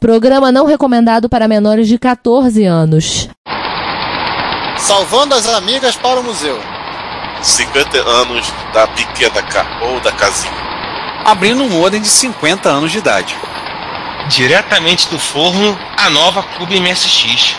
Programa não recomendado para menores de 14 anos. Salvando as amigas para o museu. 50 anos da pequena ca... ou da casinha. Abrindo um modem de 50 anos de idade. Diretamente do forno, a nova Clube MSX.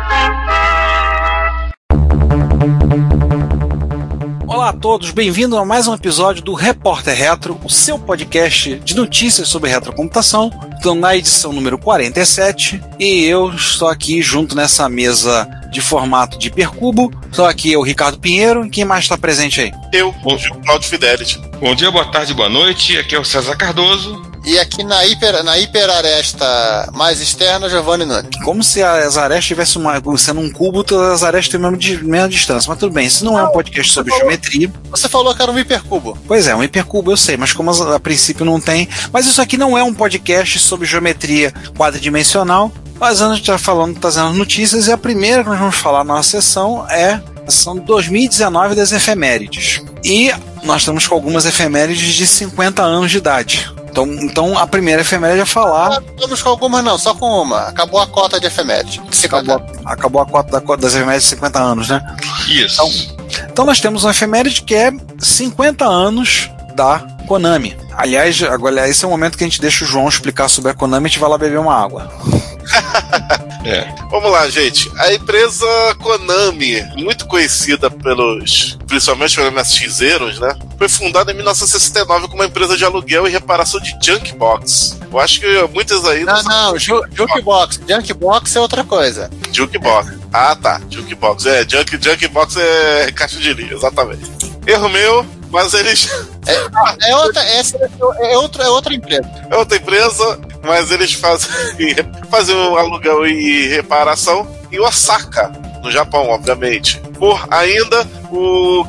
Olá a todos, bem-vindos a mais um episódio do Repórter Retro, o seu podcast de notícias sobre retrocomputação. Estou na edição número 47 e eu estou aqui junto nessa mesa de formato de hipercubo. Estou aqui o Ricardo Pinheiro. Quem mais está presente aí? Eu, o Claudio Fidelity. Bom dia, boa tarde, boa noite. Aqui é o César Cardoso. E aqui na, hiper, na hiperaresta mais externa, Giovanni Nunes. Como se as arestas tivessem uma, sendo um cubo, todas as arestas têm a mesma, mesma distância. Mas tudo bem, isso não, não é um podcast sobre falou, geometria. Você falou que era um hipercubo. Pois é, um hipercubo eu sei, mas como a, a princípio não tem. Mas isso aqui não é um podcast sobre geometria quadridimensional. Mas antes de estar falando, trazendo notícias, e a primeira que nós vamos falar na nossa sessão é a sessão 2019 das efemérides. E nós estamos com algumas efemérides de 50 anos de idade. Então, então a primeira efeméride é falar. Estamos com algumas, não, só com uma. Acabou a cota de efeméride. De acabou, acabou a cota da, das efemérides de 50 anos, né? Isso. Então, então nós temos uma efeméride que é 50 anos da Konami. Aliás, agora esse é o momento que a gente deixa o João explicar sobre a Konami e a gente vai lá beber uma água. É. Vamos lá, gente. A empresa Konami, muito conhecida pelos, principalmente pelos MSXeiros, né? Foi fundada em 1969 como uma empresa de aluguel e reparação de junkbox. Eu acho que muitas aí. Não, não, ju Junkbox. Junkbox é outra coisa. Junkbox. Ah, tá. Junkbox. É, junk, Junkbox é caixa de linha, exatamente. Erro meu, mas eles. É, é outra, essa é, outra, é outra empresa. É outra empresa, mas eles fazem, fazem um aluguel e reparação em Osaka, no Japão, obviamente. Por ainda o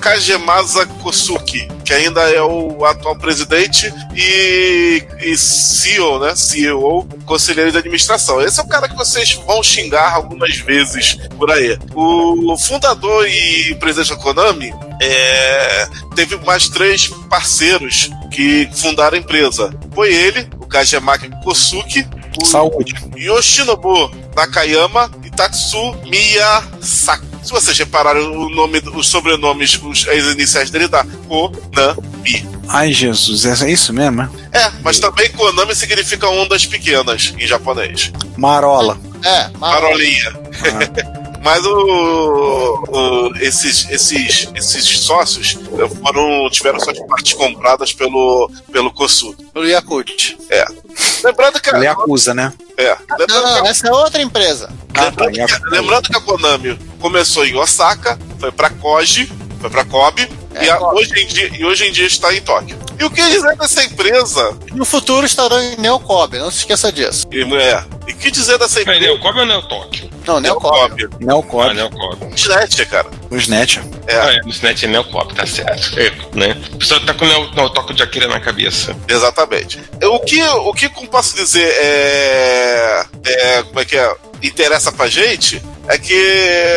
Kagemasa Kosuki, que ainda é o atual presidente e, e CEO, né? CEO, conselheiro de administração. Esse é o cara que vocês vão xingar algumas vezes por aí. O fundador e presidente da Konami é, teve mais três parceiros que fundaram a empresa. Foi ele, o Kajemaki Kosuki, o Saúde. Yoshinobu Nakayama e Tatsu Miyasaki. Se vocês repararam o nome, os sobrenomes, os, as iniciais dele dá Konami. Ai, Jesus, é isso mesmo, né? É, mas também Konami significa ondas pequenas em japonês. Marola. É, Marolinha. Ah. Mas o, o, esses, esses, esses sócios foram, tiveram suas partes compradas pelo, pelo Kosu. Pelo Yakut. É. Lembrando que. Ele acusa, né? É. Não, não, que, essa é outra empresa. Lembrando, que, lembrando que a Konami começou em Osaka, foi pra Koji, foi pra Kobe, É, e, a- Kobe. hoje em dia, e hoje em dia está em Tóquio. E o que dizer dessa empresa? No futuro estarão em Neocob, não se esqueça disso. E, é, e que dizer dessa empresa? Neocob ou Neotóquio? Não, Neocob. Neocob. Ah, Neocob. Cara. Os net. É. Ah, é, no Snatch é Neocob, tá certo. É, né? O pessoal tá com o Neo- Neotóquio de Akira na cabeça. Exatamente. O que, o que como posso dizer, é, é. Como é que é? Interessa pra gente é que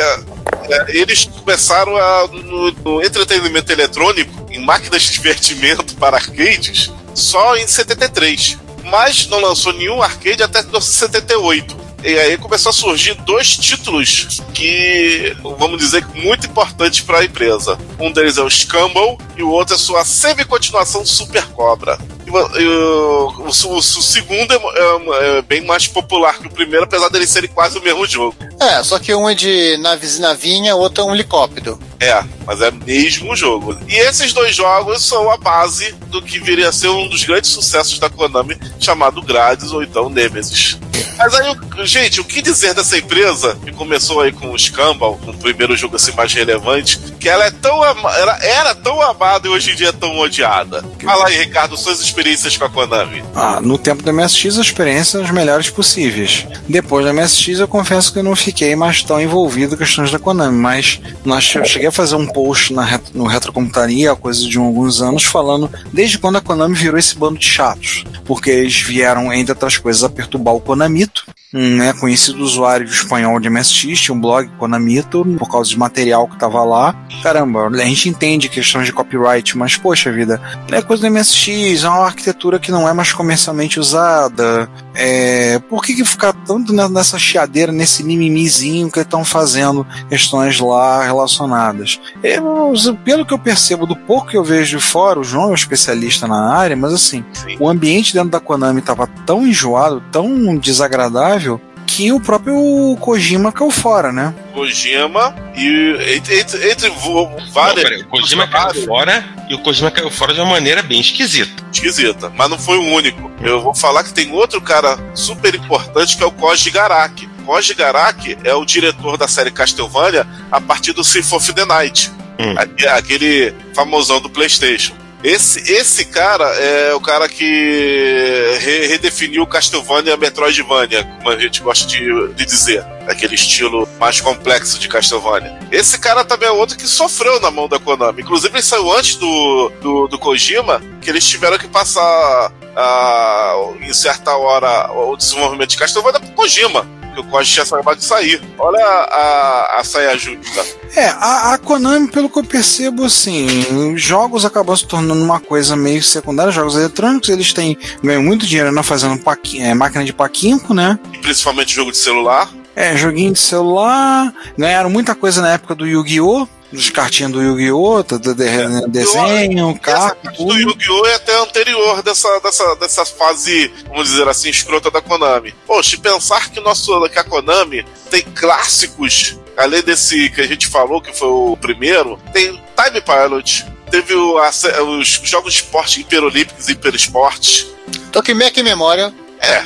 é, eles começaram a, no, no entretenimento eletrônico, em máquinas de divertimento para arcades, só em 73. Mas não lançou nenhum arcade até 1978. E aí começou a surgir dois títulos que, vamos dizer, muito importantes para a empresa. Um deles é o Scumble e o outro é sua semi-continuação Super Cobra. E o, e o- o- segundo é, é- é bem mais popular que o primeiro, apesar deles serem quase o mesmo jogo. É, só que um é de naves navinha, o outro é um helicóptero. É, mas é mesmo jogo. E esses dois jogos são a base do que viria a ser um dos grandes sucessos da Konami, chamado Grades ou então Nemesis. Mas aí, gente, o que dizer dessa empresa que começou aí com o Scambal, com o primeiro jogo assim mais relevante, que ela é tão ela era tão amada e hoje em dia é tão odiada. Fala aí, Ricardo, suas experiências com a Konami. Ah, no tempo do MSX, a experiência as melhores possíveis. Depois do MSX, eu confesso que eu não fiquei mais tão envolvido com questões da Konami, mas nós, eu cheguei a fazer um post na, no Retrocomputaria, há coisa de alguns anos, falando desde quando a Konami virou esse bando de chatos. Porque eles vieram, entre outras coisas, a perturbar o Konamito. né, conhecido usuário espanhol de MSX, tinha um blog Konamito, por causa de material que tava lá. Caramba, a gente entende questões de copyright, mas poxa vida, é coisa do MSX, é uma arquitetura que não é mais comercialmente usada. É, por que, que ficar tanto nessa chiadeira, nesse mimimizinho que estão fazendo questões lá relacionadas? Eu, pelo que eu percebo, do pouco que eu vejo de fora, o João é um especialista na área, mas assim, Sim. o ambiente dentro da Konami estava tão enjoado, tão desagradável, que o próprio Kojima caiu fora, né? Kojima e entre, entre, entre Não, várias. peraí, o Kojima caiu fora e o Kojima caiu fora de uma maneira bem esquisita. esquisita, mas não foi o único. Eu vou falar que tem outro cara super importante que é o Koji Garaki. Koji Garaki é o diretor da série Castlevania a partir do Symphony of the Night, Hum. Aque- aquele famosão do PlayStation. Esse, esse cara é o cara que re- redefiniu Castlevania Metroidvania, como a gente gosta de, de dizer, aquele estilo mais complexo de Castlevania. Esse cara também é outro que sofreu na mão da Konami. Inclusive, ele saiu antes do, do, do Kojima, que eles tiveram que passar ah, em certa hora o desenvolvimento de Castlevania pro Kojima. Porque o Kojima tinha acabado de sair. Olha a, a, a saia justa. É, a, a Konami, pelo que eu percebo, assim, os jogos acabam se tornando uma coisa meio secundária. Jogos eletrônicos, eles têm ganham muito dinheiro né, fazendo paqui- é, máquina de paquinco, né? E principalmente jogo de celular. É, joguinho de celular. Ganharam muita coisa na época do Yu-Gi-Oh! Dos cartinhos do Yu-Gi-Oh! do- do- de- desenho, Essa carta, parte do. Yu-Gi-Oh! é até anterior dessa, dessa, dessa fase, vamos dizer assim, escrota da Konami. Poxa, e pensar que, nosso, que a Konami tem clássicos, além desse que a gente falou, que foi o primeiro, tem Time Pilot, teve o- a os jogos de esporte Hiperolímpicos e Hiperesportes. Tokimeki Memória. É,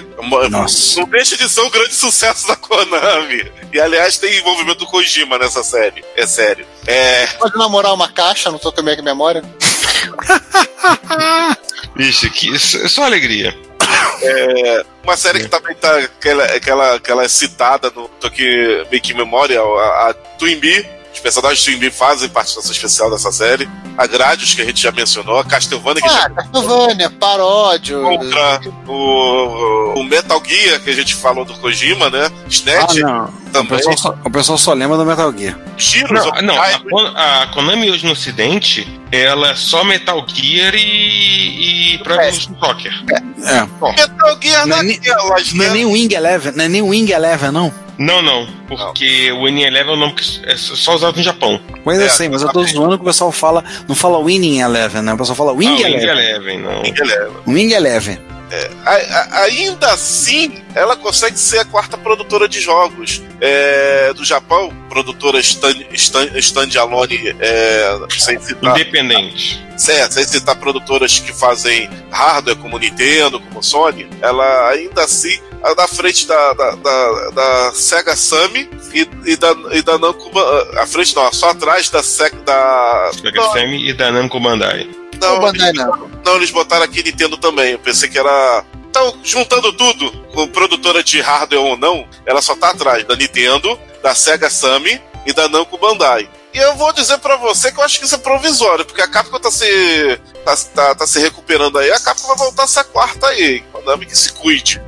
Nossa. não deixa de ser um grande sucesso da Konami. E aliás, tem envolvimento do Kojima nessa série. É sério. É. Pode namorar uma caixa no Tokimeki Memória. Vixe, que, isso é só alegria. Uma série que também tá aquela, aquela, aquela citada no Toki Make Memorial, a, a Twin Bee. Os personagens Twin Bee fazem participação especial dessa série. A Gradius, que a gente já mencionou, a Castlevania, que a Ah, gente Castlevania, paródio. contra o, o Metal Gear, que a gente falou do Kojima, né? Ah, Snatch, não. O também. pessoal, só, o pessoal só lembra do Metal Gear. Tiros, Não, não a, a Konami hoje no ocidente, ela é só Metal Gear e, e Pro Evolution Soccer. É. Metal Gear Não é nem- naquelas, Não é né? nem Wing Eleven, não é nem Wing Eleven, não. Não, não, porque o Winning Eleven é um nome que é só usado no Japão. Pois É, eu sei, mas eu tô zoando que o pessoal fala, não fala Winning Eleven, né? O pessoal fala ah, Wing Wing Eleven. Eleven, não. Ele Wing Eleven. A- a- ainda assim, ela consegue ser a quarta produtora de jogos é, do Japão, produtora stand, stand, standalone, é, sem, citar, Independente. é, sem citar produtoras que fazem hardware como Nintendo, como Sony, ela ainda assim é na frente da, da, da, da Sega Sammy e, e da, e da Namco, Ba- à frente não, só atrás da Sega da... Sega Sammy e da Namco Bandai. Não, Bandai não. Não, eles botaram aqui Nintendo também. Eu pensei que era. Então, juntando tudo, com produtora de hardware ou não, ela só tá atrás da Nintendo, da Sega Sammy e da Namco Bandai. E eu vou dizer pra você que eu acho que isso é provisório, porque a Capcom tá se, tá, tá, tá se recuperando aí, a Capcom vai voltar a ser a quarta aí. Konami que se cuide.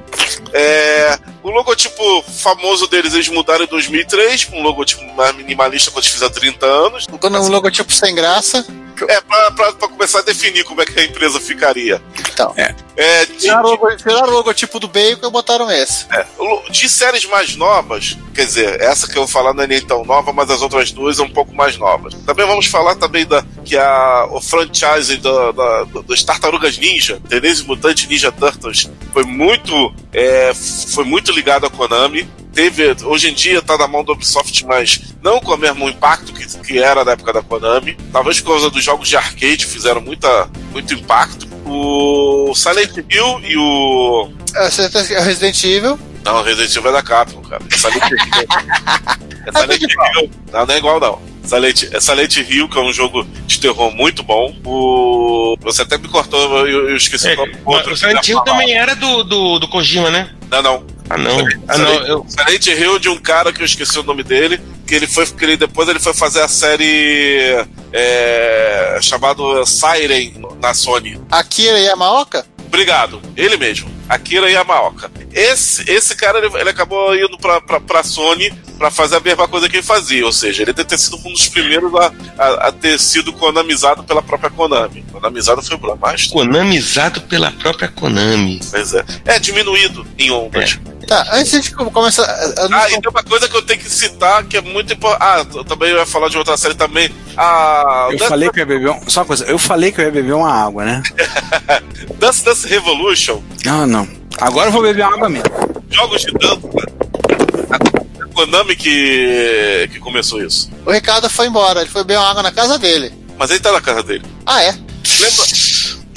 É, o logotipo famoso deles eles mudaram em 2003, um logotipo mais minimalista quando eles fizeram 30 anos. Tô num logotipo sem graça. É, pra, pra, pra começar a definir como é que a empresa ficaria. Então. É. é de, Tiraram o, logo- tiraram o logotipo do Bacon e botaram esse. é, de séries mais novas, quer dizer, essa que eu vou falar não é nem tão nova, mas as outras duas são um pouco mais novas. Também vamos falar também da que a, o franchise da, da, das Tartarugas Ninja, Teenage Mutant Ninja Turtles, foi muito, é, foi muito ligado à Konami. Teve, hoje em dia tá na mão da Ubisoft, mas não com o mesmo impacto que, que era na época da Konami. Talvez por causa dos jogos de arcade fizeram muita, muito impacto. O Silent Hill e o É, tem- é Resident Evil. não, Resident Evil é da Capcom, cara. É Silent Hill. É Silent Hill. Não, não é igual, não. Silent, é Silent Hill, que é um jogo de terror muito bom. O... Você até me cortou, eu, eu esqueci É, o nome do o Silent Hill também era do, do, do Kojima, né? Não, não. Ah, não. Ah, não. Eu, Silent Hill de um cara que eu esqueci o nome dele, que ele foi, que ele, depois ele foi fazer a série é, chamado Siren na Sony. Akira Yamaoka. Obrigado, ele mesmo. Akira Yamaoka. Esse, esse cara, ele, ele acabou indo pra, pra, pra Sony pra fazer a mesma coisa que ele fazia, ou seja, ele deve ter sido um dos primeiros a, a, a ter sido konamizado pela própria Konami. Konamizado foi o Blamaster. Konamizado pela própria Konami. Pois é. É, diminuído em ondas. Tá, antes de começar. Ah, e tem uma coisa que eu tenho que citar que é muito importante. Ah, eu também ia falar de outra série também. Ah, Eu Dance, falei que eu ia beber. um- Só uma coisa, eu falei que eu ia beber uma água, né? Dance Dance Revolution, Não, não. Agora eu vou beber uma água mesmo. jogos de dança. Konami que, que começou isso. O Ricardo foi embora, ele foi beber uma água na casa dele. Mas ele tá na casa dele. Ah, é? Lembra?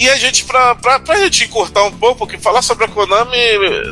E a gente, pra, pra, pra gente encurtar um pouco, porque falar sobre a Konami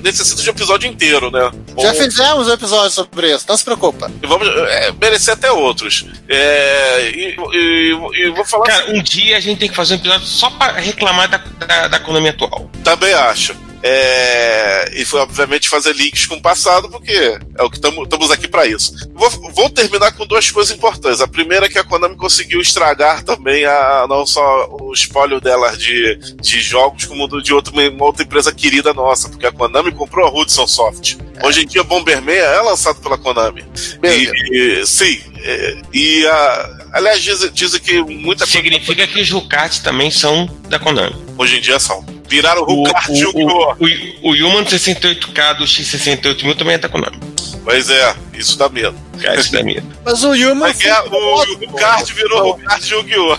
necessita de um episódio inteiro, né? Já fizemos um episódio sobre isso, não se preocupa. E vamos é, merecer até outros. É, e, e- e vou falar Cara, um dia a gente tem que fazer um episódio só pra reclamar da, da, da Konami atual. Também acho. É, e foi, obviamente, fazer links com o passado, porque é o que estamos aqui para isso. Vou, vou terminar com duas coisas importantes. A primeira é que a Konami conseguiu estragar também a, não só o espólio dela de, de jogos, como de outra, uma outra empresa querida nossa, porque a Konami comprou a Hudson Soft. Hoje em dia, Bomberman é lançado pela Konami. E, e- sim, é, e a, aliás, dizem, dizem que muita coisa Significa que os Rucats também são da Konami. hoje em dia são. Viraram o O, Rucart o, o, o Human 68K do X68000 também é da Konami. Pois é, isso dá medo. Cara, isso dá medo. Mas o Human. Mas é, o, kart virou o kart Yu-Gi-Oh!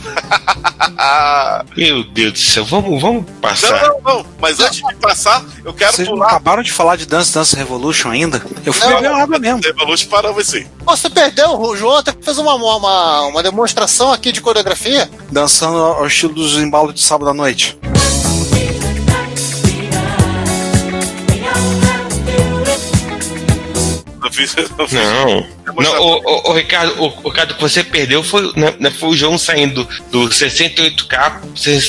Meu Deus do céu, vamos, vamos passar. não, não, não. Mas antes de passar, eu quero Vocês não pular. acabaram de falar de Dance Dance Revolution ainda? Eu fui beber uma água mesmo. Revolution paramos sim. Você perdeu, o João até fez uma, uma, uma demonstração aqui de coreografia. Dançando ao estilo dos embalos de sábado à noite. Não não o, o, o Ricardo, o, o Ricardo, que você perdeu foi, né, né, foi o João saindo do 68K,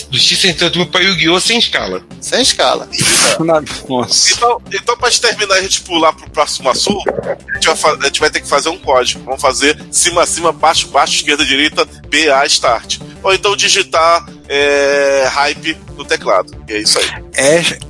do X68000 para Yu-Gi-Oh! sem escala. Sem escala. Nossa. Então, então pra gente terminar e a gente pular pro próximo assunto, a gente, vai, a gente vai ter que fazer um código. Vamos fazer cima, cima, baixo, baixo, esquerda, direita, BA, start. Ou então digitar é, hype no teclado. E é isso aí.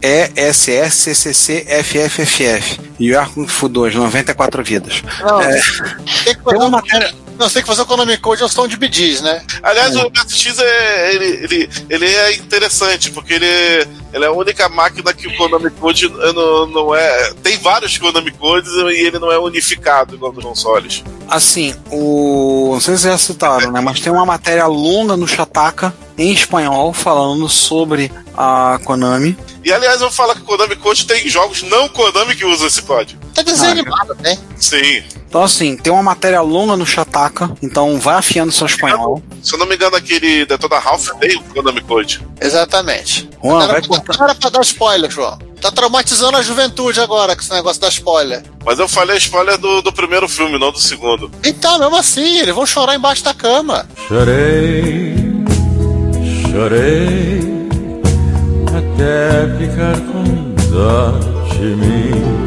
E, S, S, C, C, C, F, F, F, F. E o Kung Fu 2, 94 vidas. Não, É. tem que Tem fazer uma um, matéria. não, tem que fazer o Konami Code ao som de BDs, né? Aliás, o MSX é, ele, ele, ele é interessante, porque ele, ele é a única máquina que o Konami Code não, não é. Tem vários Konami Codes e ele não é unificado igual nos consoles. Assim, o. Não sei se vocês já citaram, né? Mas tem uma matéria longa no Shataka, em espanhol, falando sobre a Konami. E aliás, eu vou falar que o Konami Code tem jogos não Konami que usam esse código. Tá desenho Ah, animado, né? Sim. Então, assim, tem uma matéria longa no Shataka, então vai afiando seu espanhol. Se eu não me engano, aquele Detona Ralph tem o Konami Code. Exatamente. Juan, Não vai era, cortar. era pra dar spoiler, João. Tá traumatizando a juventude agora com esse negócio da spoiler. Mas eu falei spoiler do, do primeiro filme, não do segundo. Então, mesmo assim, eles vão chorar embaixo da cama. Chorei, chorei, até ficar com dó de mim.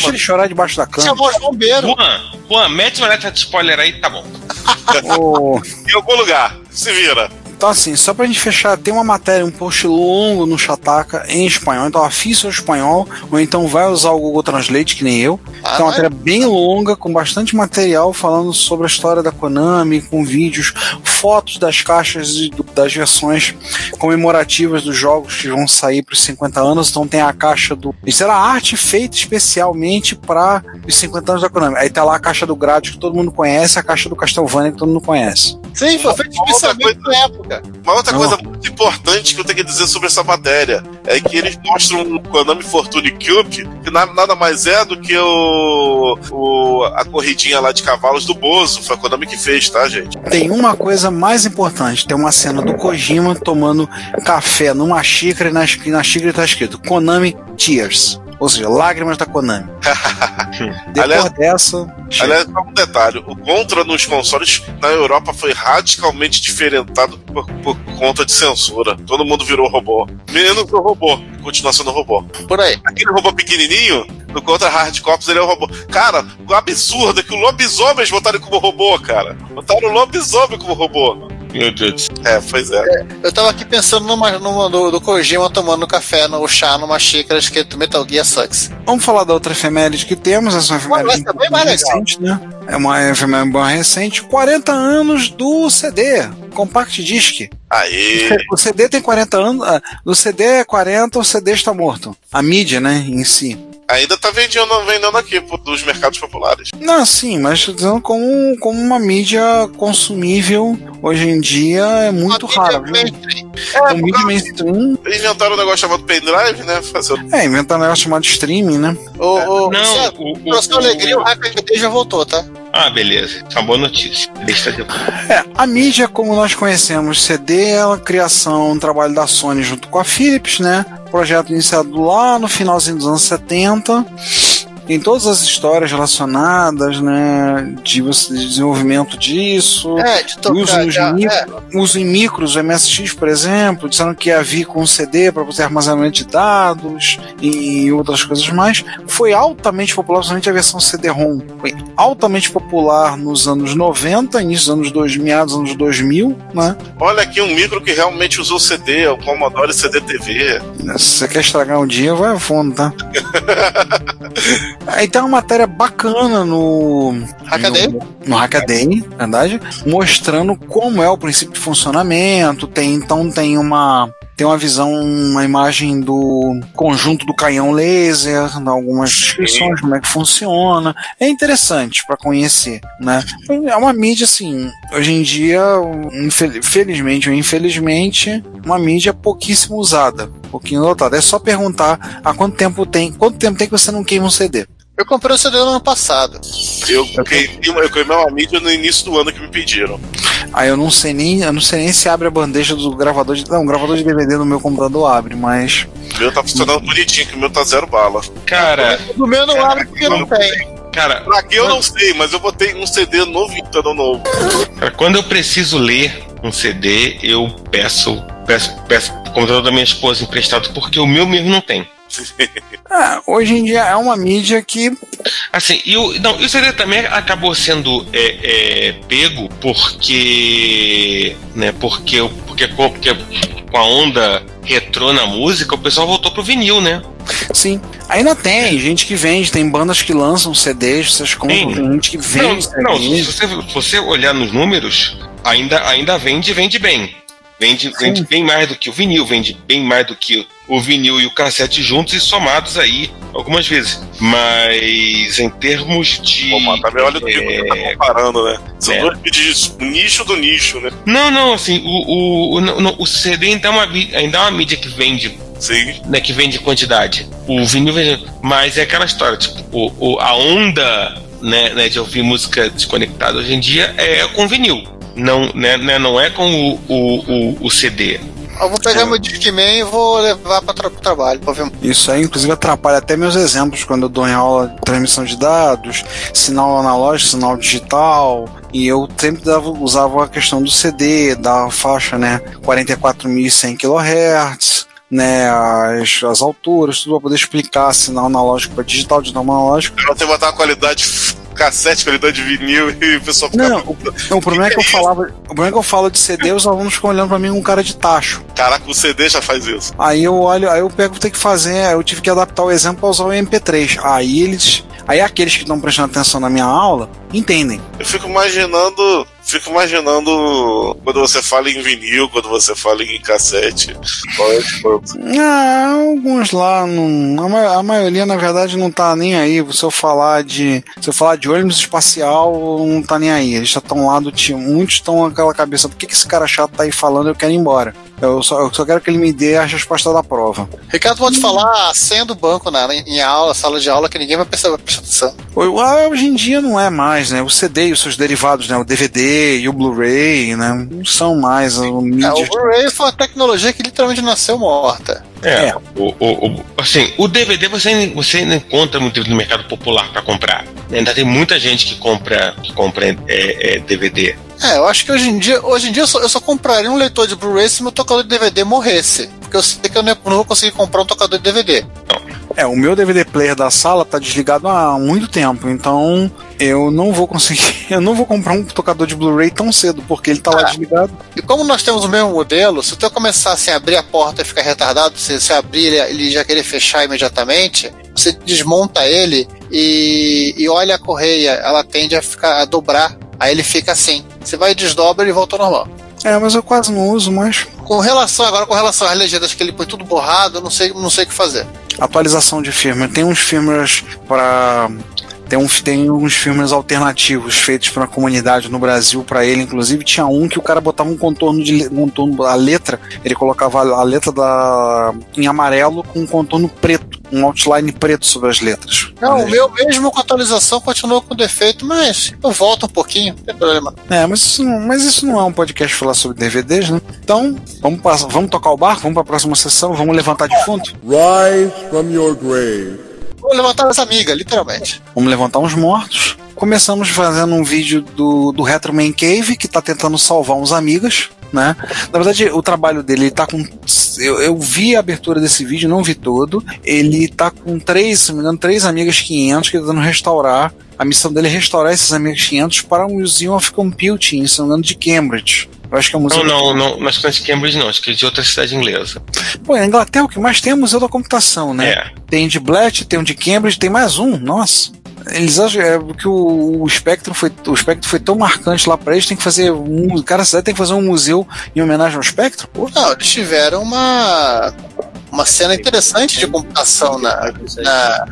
Deixa ele chorar debaixo da cama. Chamou os bombeiros. Juan, Juan, mete uma letra de spoiler aí, tá bom. Ô, Em algum lugar. Se vira. Então, assim, só pra gente fechar, tem uma matéria, um post longo no Shataka em espanhol. Então, afie seu espanhol, ou então vai usar o Google Translate, que nem eu. Ah, Então, é uma matéria bem longa, com bastante material falando sobre a história da Konami, com vídeos, fotos das caixas e das versões comemorativas dos jogos que vão sair para os 50 anos. Então, tem a caixa do. Isso era arte feita especialmente para os 50 anos da Konami. Aí tá lá a caixa do Gradius, que todo mundo conhece, a caixa do Castlevania, que todo mundo conhece. Sim, foi feito especialmente na época. Uma outra Não. coisa muito importante que eu tenho que dizer sobre essa matéria é que eles mostram um Konami Fortune Cube, que na- nada mais é do que o, o- a corridinha lá de cavalos do Bozo. Foi a Konami que fez, tá, gente? Tem uma coisa mais importante: tem uma cena do Kojima tomando café numa xícara e na, na xícara tá escrito Konami Tears. Ou seja, lágrimas da Konami. Depois Aliás- dessa. Aliás, só um detalhe: o Contra nos consoles na Europa foi radicalmente diferentado por, por conta de censura. Todo mundo virou robô. Menos o robô, continua sendo robô. Por aí. Aquele robô pequenininho, no Contra Hard Corps, ele é um robô. Cara, o absurdo é que o lobisomem botaram ele como robô, cara. Botaram o lobisomem como robô. Meu Deus. É, pois é. Eu tava aqui pensando numa, numa do, do Kojima tomando café, no chá, numa xícara escrito Metal Gear Sucks. Vamos falar da outra efeméride que temos, essa é efeméride é bem mais legal. recente, né? É uma efeméride bem recente. 40 anos do CD, Compact Disc. Aí. O CD tem 40 anos, ah, o CD é 40, o CD está morto. A mídia, né, em si. Ainda tá vendendo, vendendo aqui dos mercados populares. Não, sim, mas tô dizendo como, como uma mídia consumível hoje em dia é muito viu? mainstream. O mídia mainstream inventaram um negócio chamado pendrive, né? Fazer é inventar um negócio chamado streaming, né? O, o, Não, sabe, o- o- pra sua o- alegria, o HDD já voltou, tá? Ah, beleza. Uma boa notícia. Deixa de... É, a mídia, como nós conhecemos, CD é a criação, um trabalho da Sony junto com a Philips, né? Projeto iniciado lá no finalzinho dos anos 70. Tem todas as histórias relacionadas, né? De, você- de desenvolvimento disso. É, de Uso, tocar. nos já- micro- é. uso em micros, o MSX, por exemplo, disseram que ia vir com CD para fazer armazenamento de dados e outras coisas mais. Foi altamente popular, principalmente a versão CD-ROM. Foi altamente popular nos anos 90, início dos anos 2000, meados dos anos 2000, né? Olha aqui um micro que realmente usou CD, o Commodore CD TV. Se você quer estragar um dia, vai a fundo, tá? Aí tem uma matéria bacana no. Hackaday? No, no Hackaday, verdade? Mostrando como é o princípio de funcionamento. Tem, então tem uma. Tem uma visão, uma imagem do conjunto do canhão laser, algumas descrições, como é que funciona. É interessante para conhecer, né? É uma mídia, assim, hoje em dia, felizmente ou infelizmente, uma mídia pouquíssimo usada, pouquinho lotada. É só perguntar há quanto tempo tem, quanto tempo tem que você não queima um CD. Eu comprei o CD no ano passado. Eu queimei, eu queimei uma mídia no início do ano que me pediram. Aí eu não sei nem, eu não sei nem se abre a bandeja do gravador de, não, o gravador de DVD no meu computador abre, mas O meu tá funcionando bonitinho, que o meu tá zero bala. Cara, O meu não abre porque não tem. cara, Pra que eu não sei, mas eu botei um CD novo então novo. cara, quando eu preciso ler um CD, eu peço, peço, peço o computador da minha esposa emprestado, porque o meu mesmo não tem. ah, hoje em dia é uma mídia que Assim, e o, não, e o CD também acabou sendo é, é, pego porque. Né, porque, porque, com- porque com a onda retrô na música, o pessoal voltou pro vinil, né? sim, ainda tem gente que vende, tem bandas que lançam CDs, vocês compram, tem gente que Não, vende não, se CDs. você, se você olhar nos números, ainda, ainda vende, vende bem. Vende, vende bem mais do que o vinil, vende bem mais do que o vinil e o cassete juntos e somados aí algumas vezes. Mas em termos de. Pô, mas também olha o que você tá é, comparando, né? São É. dois vídeos nicho do nicho, né? Não, não, assim, o, o, o, o CD ainda é, uma, ainda é uma mídia que vende, Sim. né, que vende quantidade. O vinil vende. Mas é aquela história, tipo, o, o, a onda né, né, de ouvir música desconectada hoje em dia é com vinil. Não, né, né, não é com o, o, o, o CD. Eu vou pegar meu Discman e vou levar pra tra pro trabalho pra ver. Isso aí, inclusive, atrapalha até meus exemplos quando eu dou em aula de transmissão de dados, sinal analógico, sinal digital. E eu sempre dava, usava a questão do CD, da faixa, né? 44.100 kHz, né? As, as alturas, tudo para poder explicar sinal analógico para digital, digital analógico. Ela tem que botar uma qualidade cassete, qualidade de vinil e o pessoal fica. Não, o, não, o problema é que eu falava. O problema é que eu falo de CD, os alunos ficam olhando para mim com um cara de tacho. Caraca, o CD já faz isso. Aí eu olho, aí eu pego ter que fazer, eu tive que adaptar o exemplo para usar o MP3. Aí eles, aí aqueles que estão prestando atenção na minha aula entendem. Eu fico imaginando. Fico imaginando quando você fala em vinil, quando você fala em cassete. Qual é o? Ah, alguns lá, não, a, ma- a maioria na verdade não tá nem aí. Se eu falar de, se eu falar de ônibus espacial, não tá nem aí. Eles já estão lá do time, muitos estão aquela cabeça, por que, que esse cara chato tá aí falando? Eu quero ir embora. Eu só, eu só quero que ele me dê a resposta da prova. Ricardo pode falar a senha do banco na, em aula, sala de aula, que ninguém vai prestar, vai prestar atenção. O- ah, Hoje em dia não é mais, né? O CD e os seus derivados, né? O DVD e o Blu-ray, né? Não são mais a É, o. Blu-ray foi uma tecnologia que literalmente nasceu morta. É, É. O, o, o- assim, o DVD você, ainda- você ainda encontra muito no mercado popular para comprar. Ainda tem muita gente que compra, que compra é, é, DVD. É, eu acho que hoje em dia, hoje em dia eu só, eu só compraria um leitor de Blu-ray se meu tocador de DVD morresse. Porque eu sei que eu não vou conseguir comprar um tocador de DVD. É, o meu DVD player da sala tá desligado há muito tempo, então eu não vou conseguir, eu não vou comprar um tocador de Blu-ray tão cedo, porque ele tá lá Ah. desligado. E como nós temos o mesmo modelo, se tu começar assim, a abrir a porta e ficar retardado, se você abrir ele, ele já querer fechar imediatamente, você desmonta ele e, e olha a correia, ela tende a ficar a dobrar, aí ele fica assim. Você vai e desdobra e volta ao normal. É, mas eu quase não uso mais. Com relação agora com relação às legendas que ele põe tudo borrado, eu não sei, não sei o que fazer. Atualização de firmware. Tem uns firmwares para tem, um, tem uns filmes alternativos feitos pela comunidade no Brasil para ele, inclusive tinha um que o cara botava um contorno de um contorno a letra, ele colocava a letra da em amarelo com um contorno preto, um outline preto sobre as letras. Não, o meu mesmo com atualização continua com defeito, mas eu volto um pouquinho, não tem problema. É, mas isso, não, mas isso não é um podcast falar sobre DVDs, né? Então, vamos, passar, vamos tocar o barco, vamos para a próxima sessão, vamos levantar de fundo? Rise from your grave. Vou levantar essa amiga, literalmente. Vamos levantar uns mortos. Começamos fazendo um vídeo do, do Retro Man Cave, que tá tentando salvar uns amigas, né? Na verdade, o trabalho dele, ele tá com. Eu, eu vi a abertura desse vídeo, não vi todo. Ele tá com três, se não me engano, três amigas 500 que ele tá tentando restaurar. A missão dele é restaurar esses amigos 500 para o Museum of Computing, se não me engano, de Cambridge. Eu acho que é o museu. Não, não, não, mas não é de Cambridge não, acho que é de outra cidade inglesa. Pô, na Inglaterra o que mais tem é o Museu da Computação, né? É. Tem de Blatt, tem um de Cambridge, tem mais um, nossa. Eles acham é, que o, o Spectrum foi o Spectrum foi tão marcante lá pra eles, tem que fazer um, cara, a cidade tem que fazer um museu em homenagem ao Spectrum? Pô, Não, eles tiveram uma uma cena interessante de computação na, na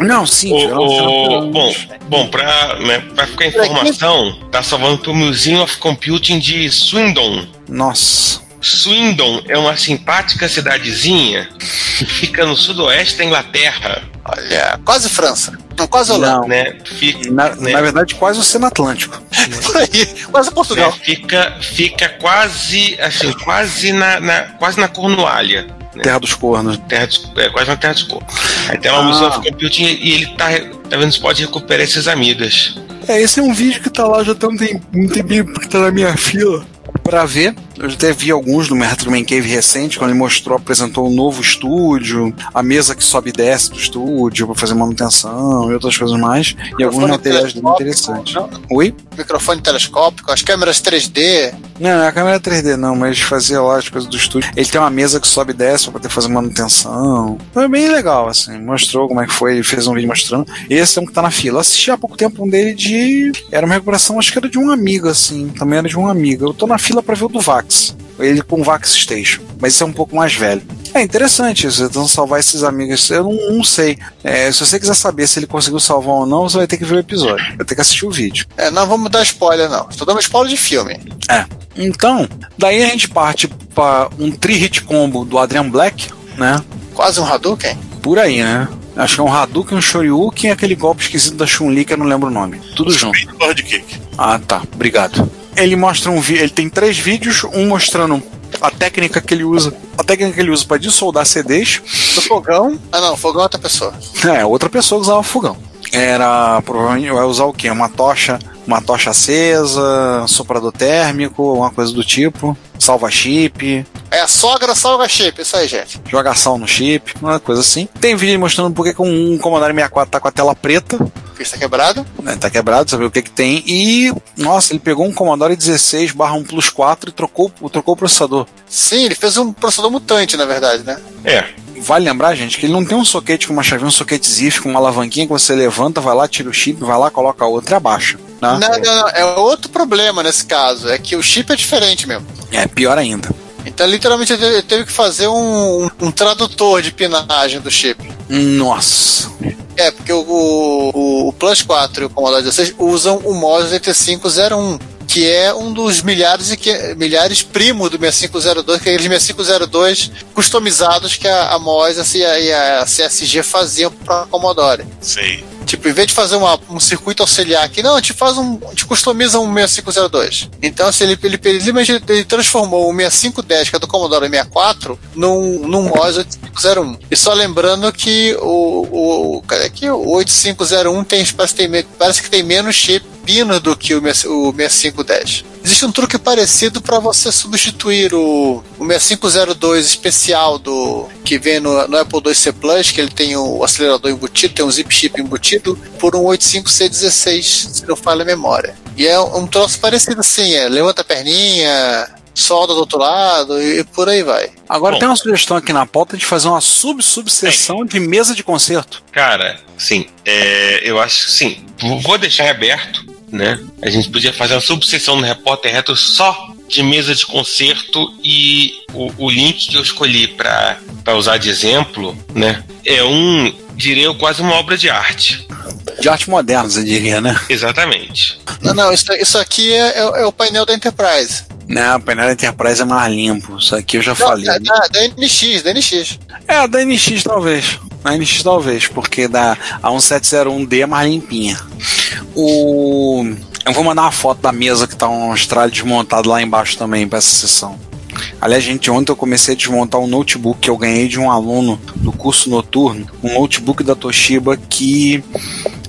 não, sim. O- o- bom, bom pra, né, pra ficar informação, tá salvando pro Museum of Computing de Swindon. Nossa. Swindon é uma simpática cidadezinha que fica no sudoeste da Inglaterra, olha, quase França. Não, quase Holanda. Não. né? Fica, Na, né, na verdade, quase o Oceano Atlântico. Por aí, quase Portugal. né, fica, fica quase assim, quase na, na- quase na Cornualha. né? Terra dos Cornos. Terra dos, é, quase na Terra dos Corpos. Aí tem o Ah. Museu of Computing e ele tá, tá vendo se pode recuperar esses amigas. É, esse é um vídeo que tá lá já tem um tem- um tempinho que tá na minha fila pra ver. Eu já até vi alguns no Retro Man Cave recente, quando ele mostrou, apresentou um novo estúdio, a mesa que sobe e desce do estúdio pra fazer manutenção e outras coisas mais. E alguns materiais interessantes. não? Oi? Microfone telescópico, as câmeras 3D. Não, não é a câmera 3D não, mas fazia lá as coisas do estúdio. Ele tem uma mesa que sobe e desce pra poder fazer manutenção. Foi bem legal, assim. Mostrou como é que foi, fez um vídeo mostrando. Esse é um que tá na fila. Eu assisti há pouco tempo um dele de. Era uma recuperação, acho que era de um amigo, assim. Também era de um amigo. Eu tô na fila pra ver o do Vax. Ele com Vax Station. Mas esse é um pouco mais velho. É interessante isso, tentando salvar esses amigos. Eu não, não sei. É, se você quiser saber se ele conseguiu salvar ou não, você vai ter que ver o episódio. Vai ter que assistir o vídeo. É, não vamos dar spoiler, não. Estou dando spoiler de filme. É. Então, daí a gente parte para um tri-hit combo do Adrian Black, né? Quase um Hadouken. Por aí, né? Acho que é um Hadouken, um Shoryuken e aquele golpe esquisito da Chun-Li que eu não lembro o nome. Tudo junto. Lord Kick. Ah, tá. Obrigado. Ele mostra um vídeo, ele tem três vídeos, um mostrando a técnica que ele usa, a técnica que ele usa para dissoldar CDs. Do fogão. Ah, não, fogão é outra pessoa. É, outra pessoa usava fogão. Era provavelmente vai usar o quê? Uma tocha, uma tocha acesa, soprador térmico, uma coisa do tipo, salva chip, É a sogra salva chip, isso aí, gente. joga sal no chip, uma coisa assim. Tem vídeo mostrando por que um Commodore 64 tá com a tela preta, Que está quebrado. né, tá quebrado, saber o que que tem. E, nossa, ele pegou um Commodore 16 barra 1 Plus 4 e trocou, trocou o processador. Sim, ele fez um processador mutante, na verdade, né? É, Vale lembrar, gente, que ele não tem um soquete com uma chavinha, um soquete ZIF com uma alavanquinha que você levanta, vai lá, tira o chip, vai lá, coloca a outra e abaixa. Né? Não, não, não. É outro problema nesse caso. É que o chip é diferente mesmo. É pior ainda. Então, literalmente, ele teve que fazer um, um- tradutor de pinagem do chip. Nossa. É, porque o, o, o Plus 4 e o Commodore 16 usam o MOS 8501, que é um dos milhares e que, milhares primo do 6502, que é aqueles 6502 customizados que a, a MOS e a, e a CSG faziam para Commodore. Sei. Tipo, em vez de fazer uma- um circuito auxiliar aqui, não, gente faz um. Gente customiza um 6502. Então, assim, ele, ele, ele, ele transformou o 6510, que é do Commodore 64, num, num MOS 8501. E só lembrando que o. o aqui? O 8501 tem, parece, tem, parece que tem menos chip pinos do que o, 65 o 6510. Existe um truque parecido para você substituir o, o 6502 especial do que vem no, no Apple IIc Plus, que ele tem o acelerador embutido, tem um zip chip embutido, por um 85C16, se não falha a memória. E é um troço parecido assim, é, levanta a perninha, solda do outro lado e, e por aí vai. Agora Bom. tem uma sugestão aqui na pauta de fazer uma sub-subseção de mesa de concerto. Cara, sim, é, eu acho que sim. Vou deixar em aberto, né? A gente podia fazer uma subseção no Repórter Retro só de mesa de concerto e o, o link que eu escolhi para usar de exemplo, né? É um, diria eu, quase uma obra de arte. De arte moderna, você diria, né? Exatamente. Não, não, isso, isso aqui é, é- é o painel da Enterprise. Não, o painel da Enterprise é mais limpo. Isso aqui eu já Não, falei. da, da, da NX, da NX. É, da NX talvez. Da NX talvez, porque da a 1701D é mais limpinha. O. Eu vou mandar uma foto da mesa que tá um estralho desmontado lá embaixo também para essa sessão. Aliás, gente, ontem eu comecei a desmontar um notebook que eu ganhei de um aluno do curso noturno, um notebook da Toshiba que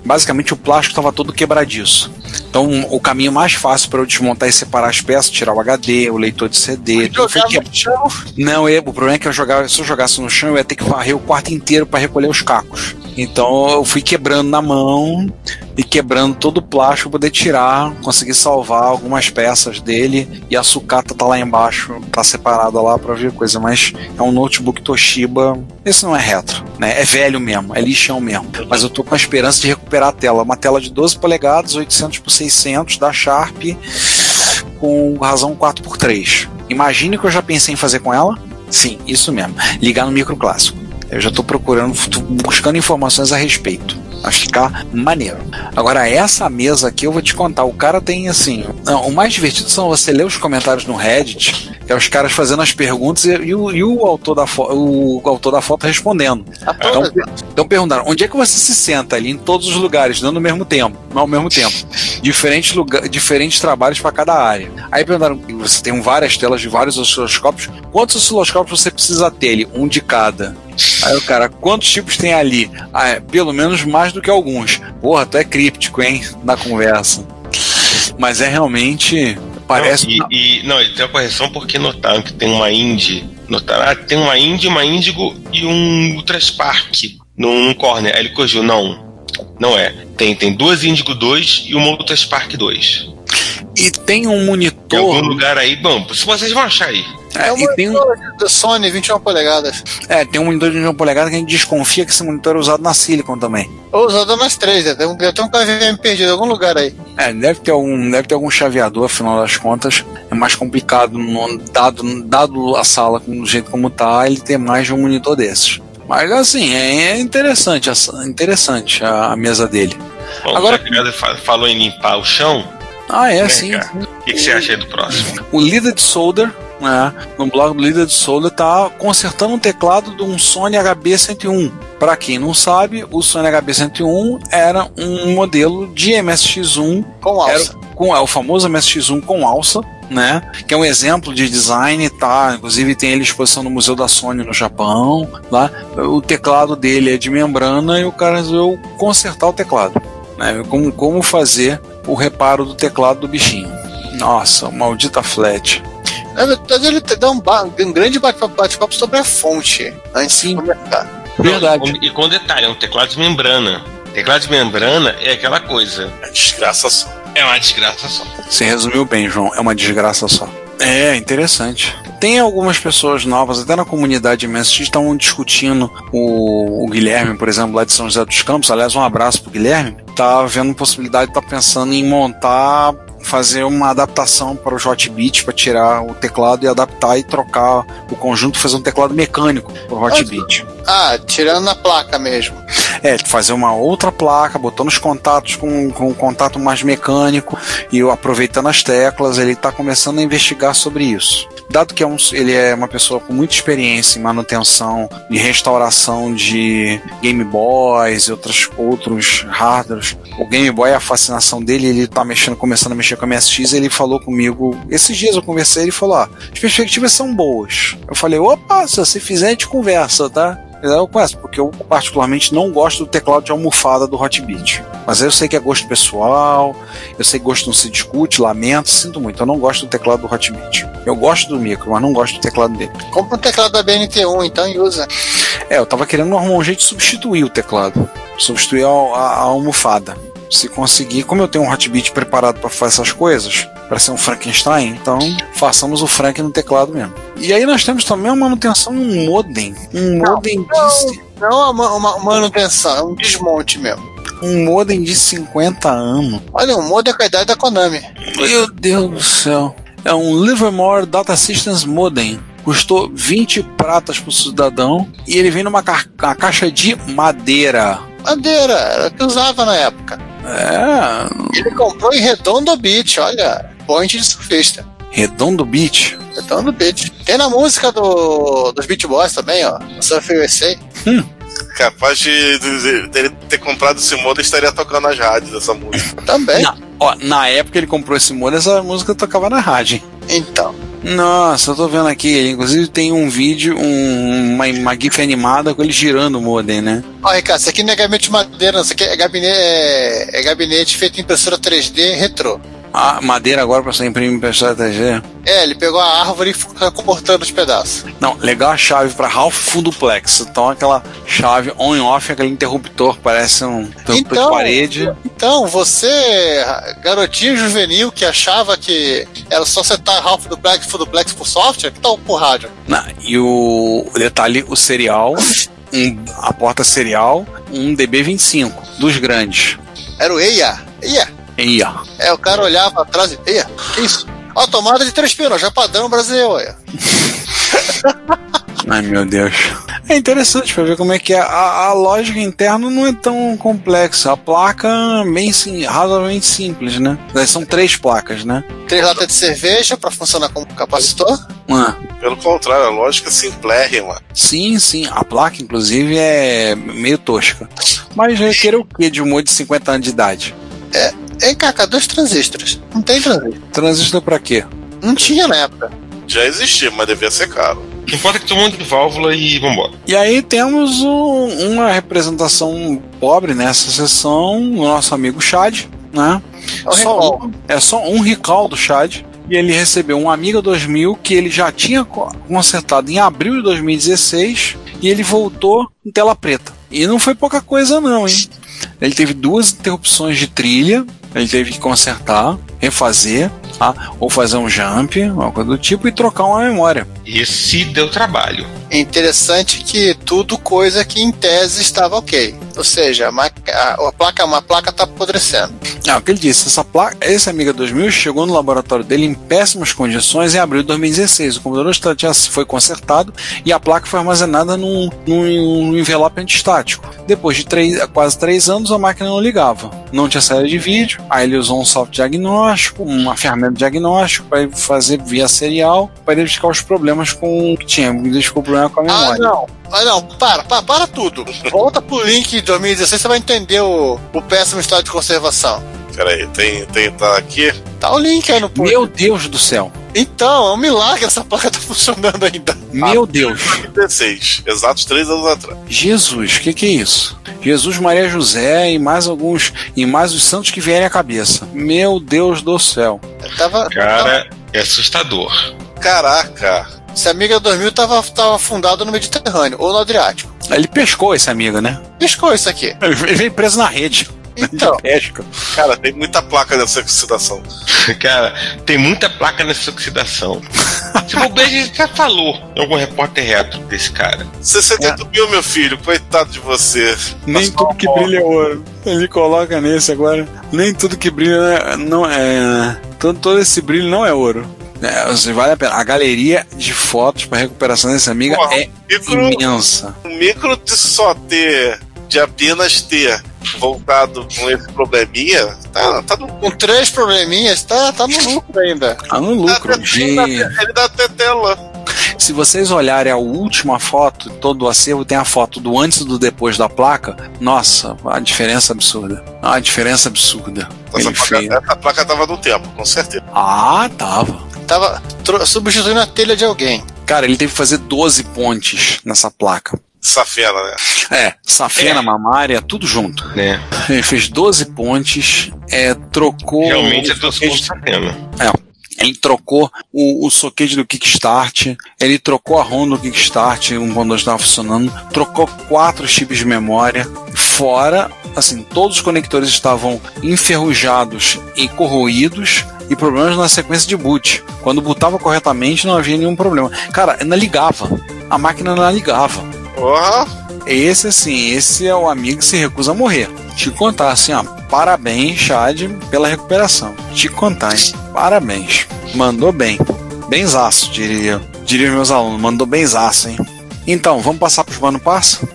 basicamente o plástico estava todo quebradiço. Então, o caminho mais fácil para eu desmontar e separar as peças, tirar o HD, o leitor de CD, Jogava que- no chão. não, eu, o problema é que eu jogava, se eu jogasse no chão, eu ia ter que varrer o quarto inteiro para recolher os cacos. Então eu fui quebrando na mão e quebrando todo o plástico para poder tirar, consegui salvar algumas peças dele e a sucata tá lá embaixo, tá separada lá para ver coisa, mas é um notebook Toshiba. Esse não é retro, né? É velho mesmo, é lixão mesmo. Mas eu tô com a esperança de recuperar a tela, uma tela de 12 polegadas, 800 por 600 da Sharp com razão 4x3. Imagine que eu já pensei em fazer com ela. Sim, isso mesmo. Ligar no micro clássico. Eu já estou procurando, tô buscando informações a respeito. Vai ficar maneiro. Agora, essa mesa aqui eu vou te contar. O cara tem assim. Não, o mais divertido são você ler os comentários no Reddit, é os caras fazendo as perguntas e, e o, e o autor da fo- o autor da foto respondendo. A Então, então perguntaram, onde é que você se senta ali em todos os lugares, não no mesmo tempo, não ao mesmo tempo. Diferentes, lugar, diferentes trabalhos para cada área. Aí perguntaram, você tem várias telas de vários osciloscópios, quantos osciloscópios você precisa ter ali? Um de cada. Aí o cara, quantos tipos tem ali? Ah, é, pelo menos mais do que alguns. Porra, tu é críptico, hein? Na conversa. Mas é realmente. Parece. Não, e, e- não, ele tem uma correção porque notaram que tem uma Indy. Notaram, ah, tem uma Indy, uma Índigo e um Ultraspark num, num corner. Aí ele corrigiu, não. Não é. Tem, tem duas Índigo 2 e uma Ultraspark 2. E tem um Em algum monitor. lugar aí, bom, se vocês vão achar aí. É, É um e tem um, monitor da Sony 21 polegadas. é, tem um monitor de 1 polegada que a gente desconfia que esse monitor é usado na Silicon também. Ou usado nas três, né? tem um, tem um KVM perdido em algum lugar aí. É, deve ter algum, deve ter algum chaveador, afinal das contas. É mais complicado, no- dado, dado a sala do jeito como tá, ele ter mais de um monitor desses. Mas assim, é interessante, essa- interessante a, a mesa dele. Bom, Agora- já falou em limpar o chão, Ah, é, né, sim. O que, que você acha aí do próximo? O líder de solder, né, no blog do líder de solder, tá consertando um teclado de um Sony HB101. Para quem não sabe, o Sony HB101 era um modelo de MSX1 Com era alça. com é o famoso MSX1 com alça, né? Que é um exemplo de design, tá? Inclusive tem ele exposição no Museu da Sony no Japão, lá. O teclado dele é de membrana e o cara resolveu consertar o teclado, né? Como como fazer o reparo do teclado do bichinho. Nossa, maldita flat. Na verdade, ele dá um, um grande bate-papo sobre a fonte antes Sim. de começar. Verdade. E, com, e com detalhe, é um teclado de membrana. Teclado de membrana é aquela coisa. É desgraça só. É uma desgraça só. Você resumiu bem, João. É uma desgraça só. É, interessante. Tem algumas pessoas novas, até na comunidade MSX, estão discutindo o, o Guilherme, por exemplo, lá de São José dos Campos. Aliás, um abraço pro Guilherme. Tá vendo possibilidade, tá pensando em montar, fazer uma adaptação para o Hotbit, para tirar o teclado e adaptar e trocar o conjunto, fazer um teclado mecânico pro Hotbit. Ah, tirando na placa mesmo. É, fazer uma outra placa, botando os contatos com, com um contato mais mecânico e aproveitando as teclas, ele está começando a investigar sobre isso. Dado que é um, ele é uma pessoa com muita experiência em manutenção e restauração de Game Boys e outros, outros hardwares, o Game Boy, a fascinação dele, ele está mexendo, começando a mexer com a MSX, ele falou comigo, esses dias eu conversei, ele falou, ah, as perspectivas são boas. Eu falei, opa, se você fizer, a gente conversa, tá? Eu conheço, porque eu particularmente não gosto do teclado de almofada do Hotbit. Mas eu sei que é gosto pessoal, eu sei que gosto não se discute, lamento, sinto muito. Eu não gosto do teclado do Hotbit. Eu gosto do micro, mas não gosto do teclado dele. Compra um teclado da BNT1 então e usa. É, eu tava querendo arrumar um jeito de substituir o teclado. Substituir a, a, a almofada. Se conseguir, como eu tenho um Hotbit preparado para fazer essas coisas, para ser um Frankenstein, então façamos o Frank no teclado mesmo. E aí nós temos também uma manutenção um modem. Um modem de, Não é uma, uma manutenção, é um desmonte mesmo. um modem de 50 anos. Olha, um modem com a idade da Konami. Meu Deus do céu. É um Livermore Data Systems Modem. Custou 20 pratas pro cidadão e ele vem numa ca- caixa de madeira. Madeira, era o que usava na época. É. Ele comprou em Redondo Beach, olha, point de surfista. Redondo Beach. Redondo Beach. Tem na música do, dos Beach Boys também, ó. no Surf USA. Capaz de, de- dele ter comprado esse modem estaria tocando nas rádios essa música. Também. Na, ó, na época ele comprou esse modem, essa música tocava na rádio. Então. Nossa, eu tô vendo aqui. Inclusive tem um vídeo, um- uma, uma GIF animada com ele girando o modem, né? Ó, Ricardo, isso aqui não é gabinete de madeira. Isso aqui é gabinete, é, é gabinete feito em impressora 3D retrô. A madeira agora pra você imprimir impressora 3D. É, ele pegou a árvore e ficou cortando os pedaços. Não, legal a chave pra Ralph Full Duplex. Então aquela chave on e off, aquele interruptor, parece um interruptor Então, de parede. Então, você, garotinho juvenil que achava que era só setar Ralph Duplex Full Duplex por software, que tal por rádio? Na- e o, o detalhe, o serial, um- a porta serial, um DB25, dos grandes. Era o EIA. EIA. E ó, É, o cara olhava atrás e. EIA, que isso? Ó, tomada de três pinos, já padrão brasileiro, olha. ai meu Deus. É interessante pra ver como é que é. A, a lógica interna não é tão complexa. A placa é bem sim, razoavelmente simples, né? São três placas, né? Três latas de cerveja pra funcionar como capacitor. Ah, Pelo contrário, a lógica é simplérrima. sim, sim. A placa, inclusive, é meio tosca. Mas requer o quê de um modem de 50 anos de idade? Ei, Caca, dois transistores. Não tem transistor. Transistor pra quê? Não tinha na época. Já existia, mas devia ser caro. O que importa é que tem um monte de válvula e vambora. E aí temos um- uma representação pobre nessa sessão, o nosso amigo Chad, né? É o Só recall. um- é só um recall do Chad. E ele recebeu um Amiga 2000 que ele já tinha co- consertado em abril de 2016 e ele voltou em tela preta. E não foi pouca coisa não, hein? Ele teve duas interrupções de trilha, ele teve que consertar, refazer, tá? ou fazer um jump, uma coisa do tipo, e trocar uma memória. Esse deu trabalho. É interessante que tudo coisa que em tese estava ok. Ou seja, a, a- a placa, uma placa está apodrecendo. Ah, o que ele disse, essa placa, esse Amiga 2000 chegou no laboratório dele em péssimas condições em abril de 2016. O computador já foi consertado e a placa foi armazenada num, num, num envelope antistático. Depois de três, quase três anos, a máquina não ligava. Não tinha saída de vídeo, aí ele usou um software diagnóstico, uma ferramenta de diagnóstico para fazer via serial, para identificar os problemas com que tinha. Identificou o problema com a Ah, memória. não. Ah, não. Para, para, para tudo. Volta pro link de 2016, você vai entender o, o péssimo estado de conservação. Peraí, tem, tem, tá aqui. Tá o link aí no post. Meu Deus do céu! Então, é um milagre essa placa tá funcionando ainda. Meu Deus! 2016, exatos três anos atrás. Jesus, o que, que é isso? Jesus, Maria José e mais alguns, e mais os santos que vierem à cabeça. Meu Deus do céu. Tava, Cara, é assustador. Caraca! Esse Amiga 2000 tava, tava fundado no Mediterrâneo ou no Adriático. Ele pescou esse amigo, né? Piscou isso aqui. Ele veio preso na rede Então, de pesca. Cara, tem muita placa nessa oxidação. Cara, tem muita placa nessa oxidação. Se bobear, a gente já falou em algum repórter retro desse cara. 68 mil, meu filho, coitado de você. Nem Mas tudo que brilha é ouro. Ele coloca nesse agora. Nem tudo que brilha não é. Todo, todo esse brilho não é ouro. É, assim, vale a pena. A galeria de fotos para recuperação dessa amiga Porra, é micro, imensa. o micro de só ter, de apenas ter voltado com esse probleminha, tá, tá no com três probleminhas, tá, tá no lucro ainda. Tá no lucro. até- Gente. Ele dá até tela. Se vocês olharem a última foto, todo o acervo tem a foto do antes e do depois da placa. Nossa, a diferença absurda. A diferença absurda. Essa Ele placa, essa placa tava no tempo, com certeza. Ah, tava. Tava substituindo a telha de alguém. Cara, ele teve que fazer 12 pontes nessa placa. Safena, né? É, safena, mamária, tudo junto. né? Ele fez 12 pontes, é, trocou. Realmente é soquete- Safena. Ele trocou o, o soquete do Kickstart, ele trocou a ROM do Kickstart, um quando estava funcionando, trocou quatro chips de memória, fora, assim, todos os conectores estavam enferrujados e corroídos e problemas na sequência de boot. Quando bootava corretamente não havia nenhum problema. Cara, não ligava. A máquina não ligava. Porra! Esse, assim, esse é o amigo que se recusa a morrer. Te contar, assim, ó, parabéns, Chad, pela recuperação. Te contar, hein? Parabéns. Mandou bem. Benzaço, diria, diria meus alunos. Mandou benzaço, hein? Então, vamos passar pros Mano Parça?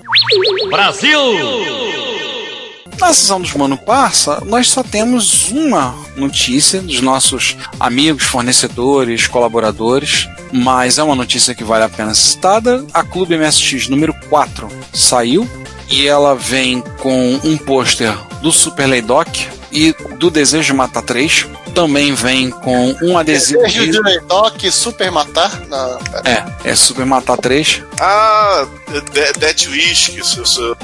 Na sessão dos Mano Parça, nós só temos uma notícia dos nossos amigos, fornecedores, colaboradores, mas é uma notícia que vale a pena ser citada. A Clube MSX número 4 saiu e ela vem com um pôster do Super Laydock e do Desejo de Matar 3. Também vem com um adesivo. Desejo de Leidoc, Super Matar. Não, pera. É, é Super Matar 3. Ah, De- Death Whisky,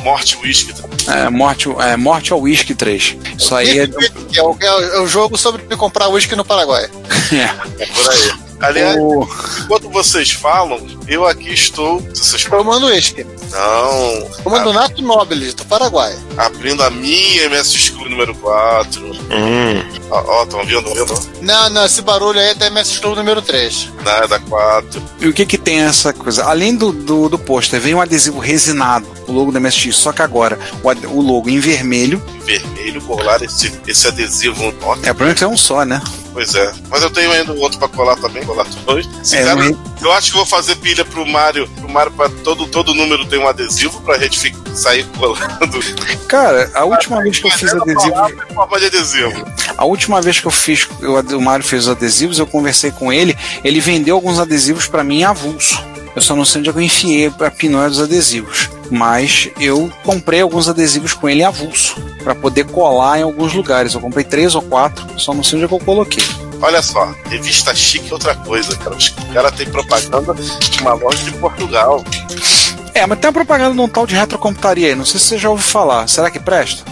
Morte Whisky. É, Morte, é, Morte ao Whisky 3. Isso aí é. É, o, é o- é o jogo sobre comprar uísque no Paraguai. é. É por aí. Aliás, O- enquanto vocês falam, eu aqui estou. Vocês Eu mando uísque. não. Eu mando Nato Nobilis, do Paraguai. Abrindo a minha MS School número 4. Hum, Ó, estão vendo? vendo? Não, não, esse barulho aí é da MS Club número 3. Nada, 4. E o que que tem essa coisa? Além do, do, do pôster, vem um adesivo resinado, o logo da MSX, só que agora o, o logo em vermelho. Vermelho, colar esse, esse adesivo. Ó, É, o problema é que é um só, né? Pois é. Mas eu tenho ainda um outro pra colar também, colar dois. Esse É, cara, não é- Eu acho que vou fazer pilha pro Mario. Pro Mario pra todo, todo número tem um adesivo pra gente fi- sair colando. Cara, a última vez que eu fiz adesivo. Forma de adesivo. A última vez que eu fiz, eu, o Mário fez os adesivos, eu conversei com ele, ele vendeu alguns adesivos pra mim em avulso. Eu só não sei onde é que eu enfiei a pinóia dos adesivos. Mas eu comprei alguns adesivos com ele avulso. Pra poder colar em alguns lugares. Eu comprei três ou quatro, só não sei onde é que eu coloquei. Olha só, revista chique é outra coisa, cara. Os caras têm propaganda de uma loja de Portugal. É, mas tem uma propaganda de um tal de retrocomputaria aí. Não sei se você já ouviu falar. Será que presta?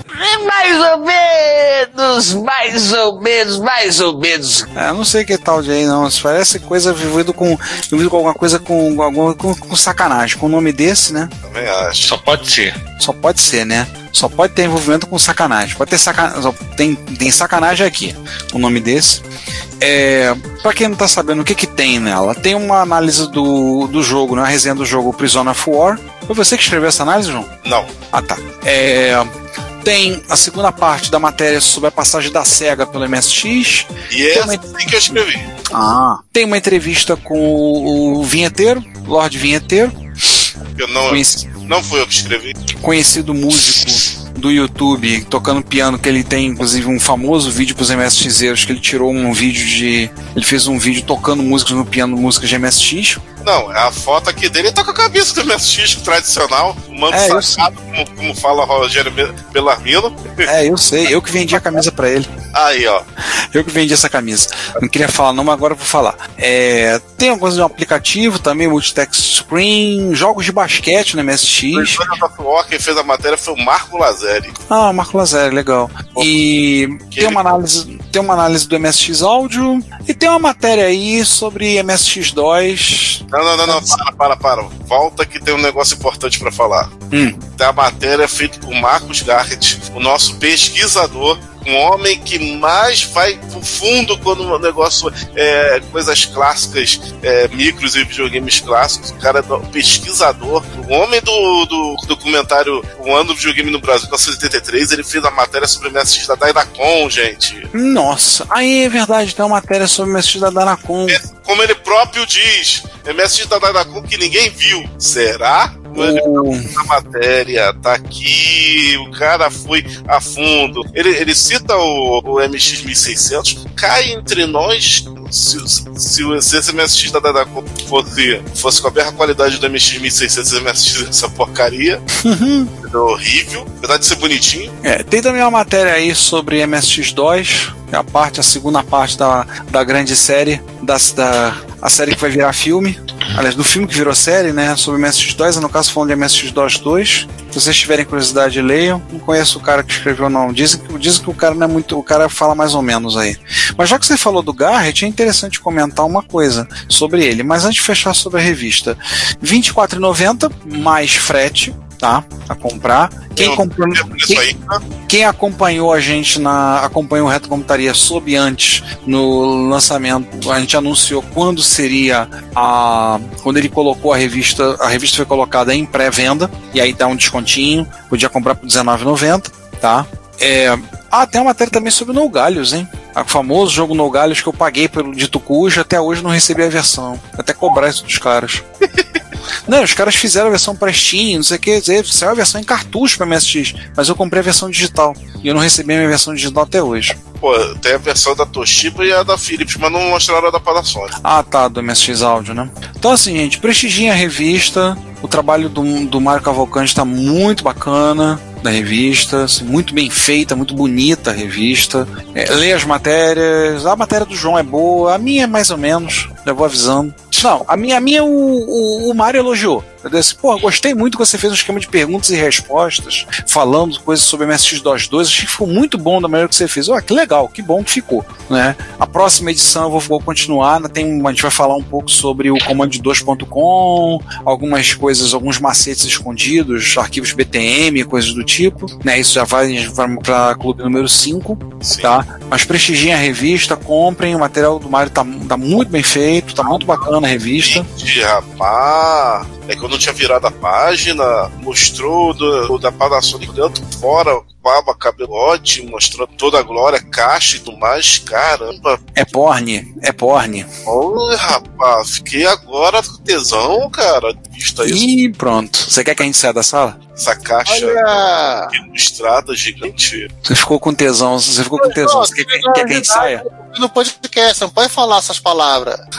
Mais ou menos, mais ou menos, mais ou menos. É, eu não sei que tal de aí, não. Isso parece coisa vivido com, vivido com alguma coisa com, alguma, com, com sacanagem. Com o nome desse, né? Também acho. só pode ser. Só pode ser, né? Só pode ter envolvimento com sacanagem. Pode ter sacanagem. Tem, tem sacanagem aqui. O nome desse. É, pra quem não tá sabendo o que que tem nela, tem uma análise do, do jogo, né? Uma resenha do jogo Prison of War. Foi você que escreveu essa análise, João? Não. Ah, tá. É, tem a segunda parte da matéria sobre a passagem da SEGA pelo MSX. E é assim que eu escrevi. Ah. Tem uma entrevista com o, o vinheteiro, Lorde Vinheteiro, Eu não, conheci- não fui eu que escrevi. conhecido músico do YouTube tocando piano, que ele tem inclusive um famoso vídeo pros MSXeiros, que ele tirou um vídeo de. Ele fez um vídeo tocando músicas no piano, músicas de MSX. Não, a foto aqui dele ele tá com a cabeça do MSX tradicional, o manto É, sacado, como, como fala Rogério Be- Bellarmino. É, eu sei, eu que vendi a camisa pra ele. Aí, ó. Eu que vendi essa camisa. Não queria falar, não, mas agora eu vou falar. É, tem alguma coisa de um aplicativo também, multitext screen, jogos de basquete no O MSX. War, quem fez a matéria foi o Marco Lazeri. Ah, Marco Lazare, legal. E tem uma análise, tem uma análise do MSX áudio e tem uma matéria aí sobre MSX2. Não, não, não, não, para, para, para. Volta que tem um negócio importante pra falar. Hum. Tem a matéria feita por Marcos Garrett, o nosso pesquisador, um homem que mais vai pro fundo quando o negócio é coisas clássicas, é, micros e videogames clássicos. O cara é um pesquisador, o homem do, do documentário O Ano do Videogame no Brasil, 1983, ele fez a matéria sobre o MSX da Dynacon, gente. Nossa, aí é verdade, tem uma matéria sobre o MSX da Danacon. É, como ele próprio diz, MSX da Dynacon que ninguém viu. Será? O- a matéria, tá aqui, o cara foi a fundo. Ele, ele cita o, o MX 1600, cai entre nós. Se, se, se esse MSX da Dadacom fosse, fosse com a mesma qualidade do MX 1600, esse MSX essa porcaria, é horrível, apesar de ser bonitinho. É, tem também uma matéria aí sobre MSX2, que é a parte, a segunda parte da, da grande série, da, da, a série que vai virar filme. aliás, do filme que virou série, né, sobre MSX2, no caso falando de MSX-DOS 2. Se vocês tiverem curiosidade, leiam. Não conheço o cara que escreveu, não. Dizem que, dizem que o cara não é muito. O cara fala mais ou menos aí. Mas já que você falou do Garrett, é interessante comentar uma coisa sobre ele. Mas antes de fechar sobre a revista, R$ 24,90 mais frete, tá? A comprar. Quem, comprou, quem, quem acompanhou a gente na. acompanhou o Reto Computaria soube antes no lançamento, a gente anunciou quando seria a. quando ele colocou a revista. A revista foi colocada em pré-venda, e aí dá um descontinho, podia comprar por R$19,90, tá? É, ah, tem uma matéria também sobre No Galhos, hein? O famoso jogo No Galhos que eu paguei pelo dito cujo, até hoje não recebi a versão. Até cobrar isso dos caras. Não, os caras fizeram a versão para Steam, não sei o que, saiu a versão em cartucho para MSX, mas eu comprei a versão digital e eu não recebi a minha versão digital até hoje. Pô, tem a versão da Toshiba e a da Philips, mas não mostraram a da Panasonic. Ah, tá, do MSX Áudio, né? Então, assim, gente, prestigiem a revista. O trabalho do, do Mário Cavalcante está muito bacana da revista, assim, muito bem feita, muito bonita a revista. É, leia as matérias, a matéria do João é boa, a minha é mais ou menos, já vou avisando. Não, a minha, a minha o, o, o Mário elogiou. Eu disse, pô, gostei muito que você fez um esquema de perguntas e respostas, falando coisas sobre MSX-DOS 2. Achei que ficou muito bom da maneira que você fez. Olha, que legal, que bom que ficou. Né? A próxima edição eu vou, vou continuar. Né? Tem, a gente vai falar um pouco sobre o comando de 2.com, algumas coisas, alguns macetes escondidos, arquivos BTM, coisas do tipo. Né? Isso já vai para clube número 5. Tá? Mas prestigiem a revista, comprem. O material do Mario tá, tá muito bem feito, tá muito bacana a revista. Gente, rapaz. É que eu não tinha virado a página, mostrou do, da Panasonic dentro, fora, baba, cabelote, mostrando toda a glória, caixa e tudo mais. Caramba. É porne, é porne. Oi, rapaz, fiquei agora com tesão, cara, vista isso. E pronto. Você quer que a gente saia da sala? Essa caixa Olha! ilustrada gigante. Você ficou com tesão, você ficou com tesão. Você quer, quer que a gente saia? No podcast, não pode falar essas palavras.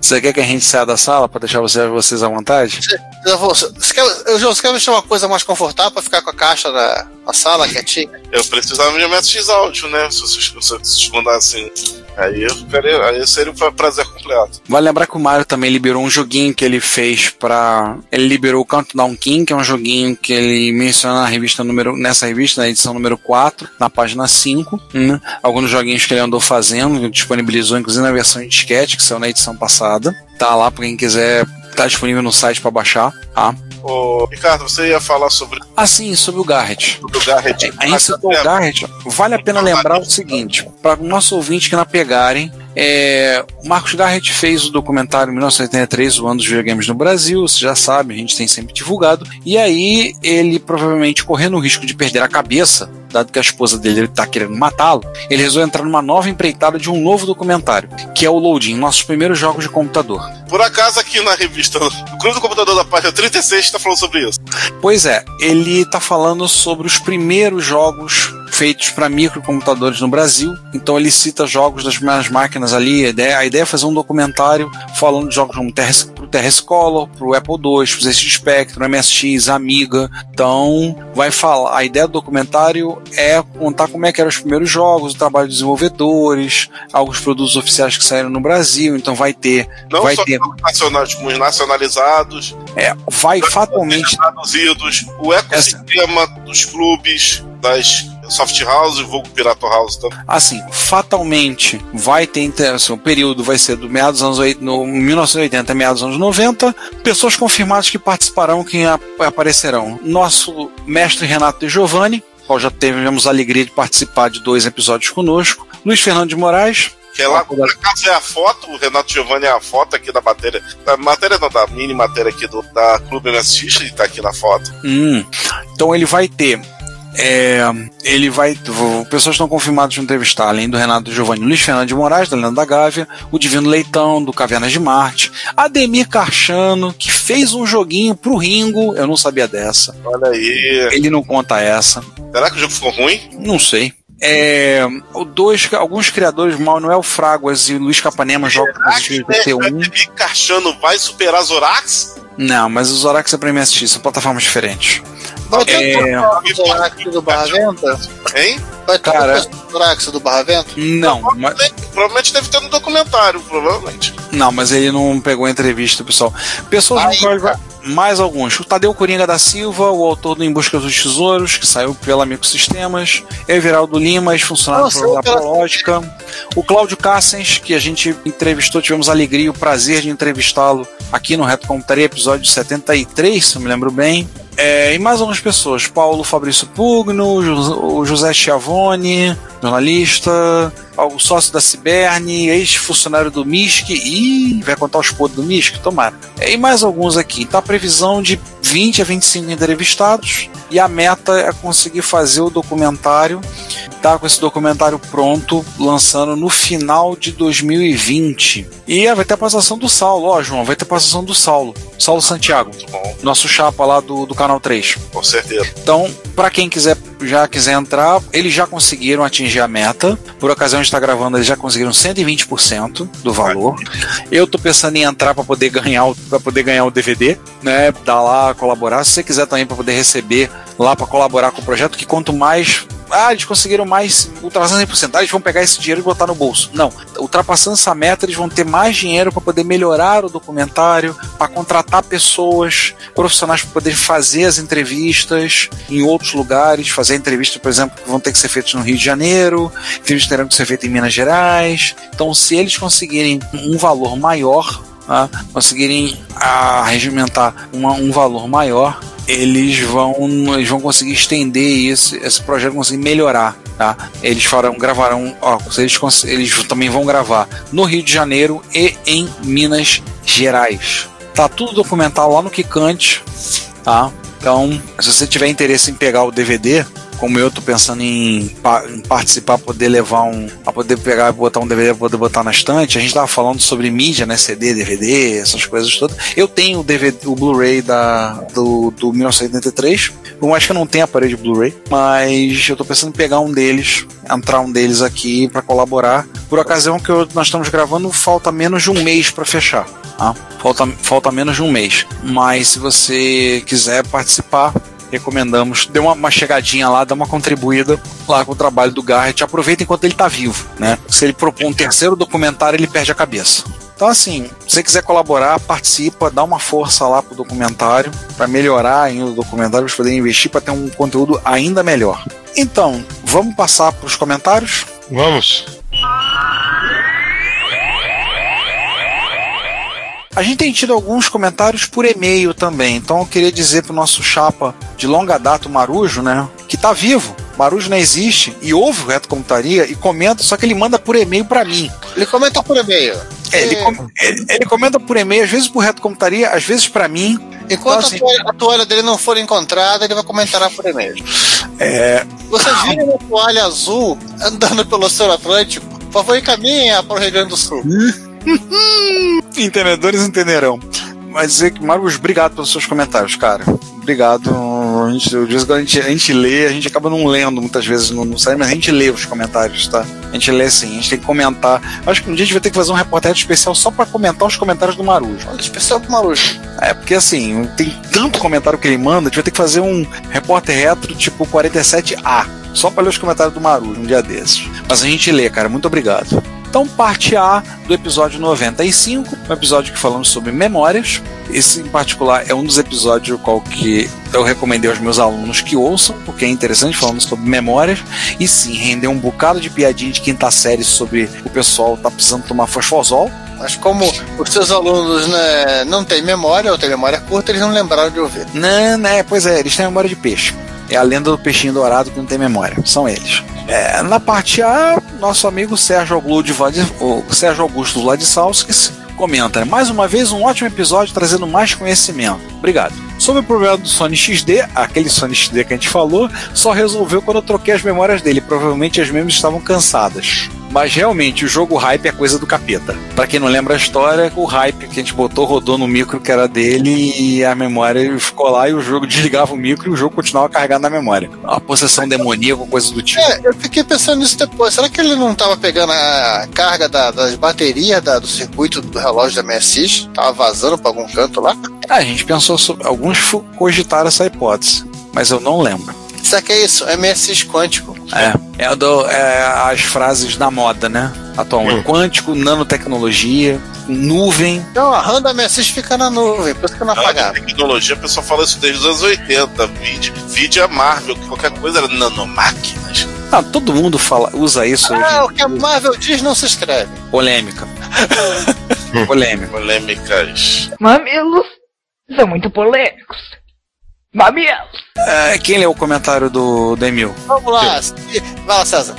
Você quer que a gente saia da sala para deixar você, vocês à vontade? Eu vou, você, quer, eu, você quer deixar uma coisa mais confortável para ficar com a caixa na, na sala quietinha? Eu precisava de MSX áudio, né? Se vocês, se vocês mandassem. Aí eu ficaria, aí seria um prazer completo. Vale lembrar que o Mario também liberou um joguinho que ele fez para Ele liberou o Countdown King, que é um joguinho que ele menciona na revista número. nessa revista, na edição número 4, na página 5. Né? Alguns joguinhos que ele andou fazendo, disponibilizou inclusive na versão de disquete, que saiu na edição passada. Tá lá pra quem quiser, tá disponível no site para baixar, tá? Ô, Ricardo, você ia falar sobre. Ah, sim, sobre o Garrett. Sobre o Garrett. A gente citou o Garrett. Vale a pena lembrar o seguinte: para o nosso ouvinte que não pegarem, é, o Marcos Garrett fez o documentário em 1983, o ano dos videogames no Brasil, você já sabe, a gente tem sempre divulgado. E aí ele provavelmente correndo o risco de perder a cabeça, dado que a esposa dele está querendo matá-lo, ele resolveu entrar numa nova empreitada de um novo documentário, que é o Loading, nossos primeiros jogos de computador. Por acaso aqui na revista, Clube do Computador da página 36 está falando sobre isso. Pois é, ele está falando sobre os primeiros jogos feitos para microcomputadores no Brasil. Então ele cita jogos das primeiras máquinas ali. A ideia, a ideia é fazer um documentário falando de jogos como TRS, pro TRS Color, pro Apple II, pro ZX Spectrum, MSX, Amiga. Então vai falar. A ideia do documentário é contar como é que eram os primeiros jogos, o trabalho dos desenvolvedores, alguns produtos oficiais que saíram no Brasil. Então vai ter, Não vai só ter, nacionais, como os nacionalizados, é, vai fatalmente traduzidos, o ecossistema dos clubes, das soft house, vulgo pirata house também. assim, fatalmente vai ter interação. O período vai ser do meados dos anos 80, no 1980 a meados dos anos 90. Pessoas confirmadas que participarão, que ap- aparecerão. Nosso mestre Renato de Giovanni, qual já tivemos a alegria de participar de dois episódios conosco. Luiz Fernando de Moraes, Que é lá, por acaso é a foto, o Renato Giovanni é a foto aqui da matéria, da matéria não, da mini matéria aqui do, da Clube MSX, ele tá aqui na foto. Hum, então ele vai ter. É, ele vai. Pessoas estão confirmadas de entrevistar, além do Renato Giovanni, Luiz Fernando de Moraes, da Leandro da Gávea, o Divino Leitão, do Cavernas de Marte, Ademir Carchano, que fez um joguinho pro Ringo, eu não sabia dessa. Olha aí. Ele não conta essa, Será que o jogo ficou ruim? não sei. É, o dois, alguns criadores, Manuel Fraguas e Luiz Capanema, jogam com Será que o o Ademir Carchano vai superar Zorax? Não, mas os Zorax é pra MSX, são plataformas diferentes. Vai ter É, o Zorax do Barra Venta? Hein? Vai ter Cara- o Zorax do Barra Venta? não, mas, provavelmente deve ter no documentário, provavelmente. Não, mas ele não pegou a entrevista, pessoal. Pessoas Aí, código. Mais alguns. O Tadeu Coringa da Silva, o autor do Em Busca dos Tesouros, que saiu pela Microsistemas. Everaldo Lima, ex-funcionário da Prológica. O Cláudio Cassens, que a gente entrevistou, tivemos a alegria e o prazer de entrevistá-lo aqui no Reto Computaria, episódio 73, se eu me lembro bem. É, e mais algumas pessoas. Paulo Fabrício Pugno, o José- Chiavone, jornalista, o sócio da Ciberne, ex-funcionário do MISC e vai contar os podres do MISC, tomara. E mais alguns aqui. A previsão de 20 a 25 entrevistados e a meta é conseguir fazer o documentário, tá com esse documentário pronto, lançando no final de 2020. E vai ter a passação do Saulo, ó João, vai ter a passação do Saulo, Saulo Santiago, Muito bom, nosso chapa lá do, do Canal 3. com certeza. Então, para quem quiser já quiser entrar, eles já conseguiram atingir a meta. Por ocasião de estar gravando, eles já conseguiram 120% do valor. Eu tô pensando em entrar para poder ganhar para poder ganhar o DVD, né? Dar lá, colaborar. Se você quiser também para poder receber lá para colaborar com o projeto, que quanto mais ah, eles conseguiram mais, ultrapassando 100%. Ah, eles vão pegar esse dinheiro e botar no bolso. Não. Ultrapassando essa meta, eles vão ter mais dinheiro para poder melhorar o documentário, para contratar pessoas, profissionais para poder fazer as entrevistas em outros lugares, fazer entrevistas, por exemplo, que vão ter que ser feitas no Rio de Janeiro, entrevistas terão que ser feitas em Minas Gerais. Então, se eles conseguirem um valor maior, tá? conseguirem regimentar uma- um valor maior, eles vão, eles vão conseguir estender esse, esse projeto, conseguir melhorar, tá? Eles farão, gravarão, ó, eles, eles também vão gravar no Rio de Janeiro e em Minas Gerais. Tá tudo documentado lá no Kikante, tá? Então, se você tiver interesse em pegar o DVD, como eu tô pensando em, em participar, poder levar um, a poder pegar e botar um DVD, poder botar na estante, a gente tava falando sobre mídia, né, CD, DVD, essas coisas todas. Eu tenho o DVD, o Blu-ray da do, do 1983. Eu acho que eu não tenho aparelho de Blu-ray, mas eu tô pensando em pegar um deles, entrar um deles aqui para colaborar. Por ocasião que eu- nós estamos gravando, falta menos de um mês para fechar. Tá? Falta, falta menos de um mês. Mas se você quiser participar, recomendamos. Dê uma, uma chegadinha lá, dá uma contribuída lá com o trabalho do Garrett. Aproveita enquanto ele tá vivo, né? Se ele propor um terceiro documentário, ele perde a cabeça. Então, assim, se você quiser colaborar, participa, dá uma força lá pro documentário, para melhorar ainda o documentário, para poder investir, para ter um conteúdo ainda melhor. Então, vamos passar para os comentários? Vamos. A gente tem tido alguns comentários por e-mail também, então eu queria dizer pro nosso chapa de longa data, o Marujo, né, que tá vivo. Marujo não existe e ouve o Reto Computaria e comenta, só que ele manda por e-mail para mim. Ele comenta por e-mail. É, ele, com- ele- ele comenta por e-mail, às vezes pro Reto Computaria, às vezes para mim. Enquanto Então, assim- a, toalha, a toalha dele não for encontrada, ele vai comentar por e-mail. É, Vocês viram uma toalha azul andando pelo Oceano Atlântico? Por favor, encaminhem para o Rio Grande do Sul. entendedores entenderão. Mas dizer que, Marcos, obrigado pelos seus comentários, cara. Obrigado. A gente, eu que a gente, a gente lê, a gente acaba não lendo muitas vezes no, no site, mas a gente lê os comentários, tá? A gente lê sim, a gente tem que comentar. Acho que um dia a gente vai ter que fazer um reportagem especial só pra comentar os comentários do Marujo. Olha, especial pro Marujo. É, porque assim, tem tanto comentário que ele manda, a gente vai ter que fazer um repórter retro tipo 47A, só pra ler os comentários do Marujo um dia desses. Mas a gente lê, cara, muito obrigado. Então, parte A do episódio 95, um episódio que falamos sobre memórias. Esse, em particular, é um dos episódios qual que eu recomendei aos meus alunos que ouçam, porque é interessante, falando sobre memórias. E sim, rendeu um bocado de piadinha de quinta série sobre o pessoal tá precisando tomar fosfosol. Mas como os seus alunos né, não têm memória, ou têm memória curta, eles não lembraram de ouvir. Não, né? Pois é, eles têm memória de peixe. É a lenda do peixinho dourado que não tem memória. São eles. É, na parte A, nosso amigo Sérgio Augusto, o Augusto comenta, mais uma vez um ótimo episódio trazendo mais conhecimento. Obrigado. Sobre o problema do Sony XD, aquele Sony XD que a gente falou, só resolveu quando eu troquei as memórias dele. Provavelmente as mesmas estavam cansadas. Mas realmente o jogo hype é coisa do capeta. Pra quem não lembra a história, o hype que a gente botou rodou no micro que era dele e a memória ficou lá e o jogo desligava o micro e o jogo continuava carregado na memória. Uma possessão demoníaca, coisa do tipo. É, eu fiquei pensando nisso depois. Será que ele não estava pegando a carga da- das baterias da- do circuito do relógio da MSX? Tava vazando para algum canto lá? Ah, a gente pensou sobre. Alguns cogitaram essa hipótese, mas eu não lembro. O que é isso? MSX quântico. É, é, do- é as frases da moda, né? Atualmente. Quântico, nanotecnologia, nuvem. Então a RAM da MSX fica na nuvem, por isso que eu não Na apagava. tecnologia, o pessoal fala isso desde os anos 80. Vide, vide a Marvel, que qualquer coisa era nanomáquinas. Ah, todo mundo fala, usa isso hoje. Ah, o que a Marvel diz não se escreve. Polêmica. Polêmica. Polêmicas. Mamilos são muito polêmicos. Mamilos. É, quem leu o comentário do, do Emil? Vamos lá. Vai lá, César.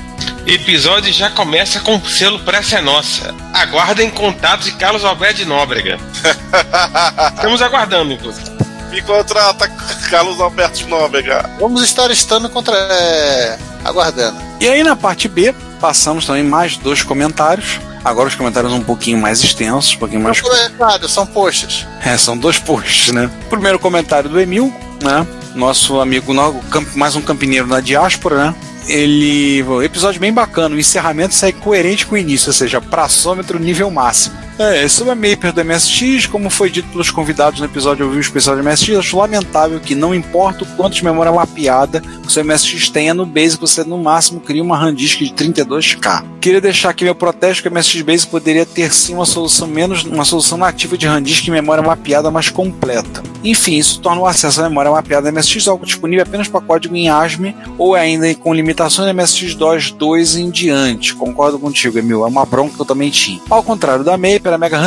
Episódio já começa com o selo Pressa é Nossa. Aguardem contatos de Carlos Alberto de Nóbrega. Estamos aguardando, inclusive. Me contrata Carlos Alberto de Nóbrega. Vamos estar estando contra. é, aguardando. E aí na parte B, passamos também mais dois comentários. Agora os comentários um pouquinho mais extensos, um pouquinho mais. Errado, são posts. É, são dois posts, né? Primeiro comentário do Emil, né? Nosso amigo, mais um campineiro na diáspora, né? Ele. Episódio bem bacana, o encerramento sai coerente com o início, ou seja, praçômetro nível máximo. É, sobre a Maper do MSX, como foi dito pelos convidados no episódio Eu vi o especial do MSX, acho lamentável que não importa o quanto de memória mapeada o seu MSX tenha no Basic, você no máximo cria uma RAM disk de 32K. Queria deixar aqui meu protesto que o MSX Basic poderia ter sim uma solução menos, uma solução nativa de RAM disk e memória mapeada mais completa. Enfim, isso torna o acesso à memória mapeada do MSX algo disponível apenas para código em ASME ou ainda com limitações MSX DOS 2 em diante. Concordo contigo, Emil, é uma bronca que eu também tinha. Ao contrário da Maper, a Mega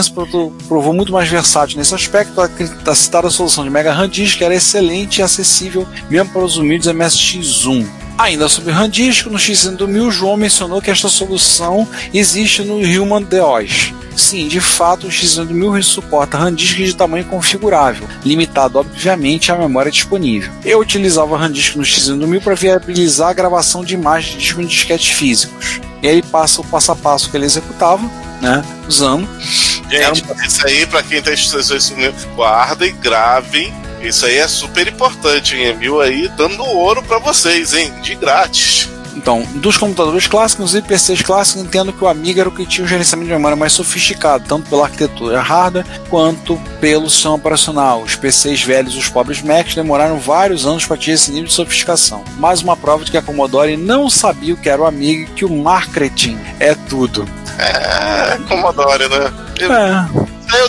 provou muito mais versátil nesse aspecto. A, citada solução de Mega RAM Disk era excelente e acessível mesmo para os humildes MSX1. Ainda sobre RAM Disk, no X1000, o João mencionou que esta solução existe no Human DOS. Sim, de fato, o X1000 suporta RAM de tamanho configurável, limitado obviamente à memória disponível. Eu utilizava RAM no X1000 para viabilizar a gravação de imagens de disco em disquetes físicos. E ele passa o passo a passo que ele executava, né, usando. Gente, isso aí, pra quem tá estudando isso, guardem, gravem. Isso aí é super importante, hein? Emil aí dando ouro pra vocês, hein? De grátis. Então, dos computadores clássicos e PCs clássicos, entendo que o Amiga era o que tinha um gerenciamento de memória mais sofisticado, tanto pela arquitetura hardware quanto pelo sistema operacional. Os PCs velhos, os pobres Macs, demoraram vários anos para atingir esse nível de sofisticação. Mais uma prova de que a Commodore não sabia o que era o Amiga e que o marketing é tudo. É, Commodore, né? Eu- É. Aí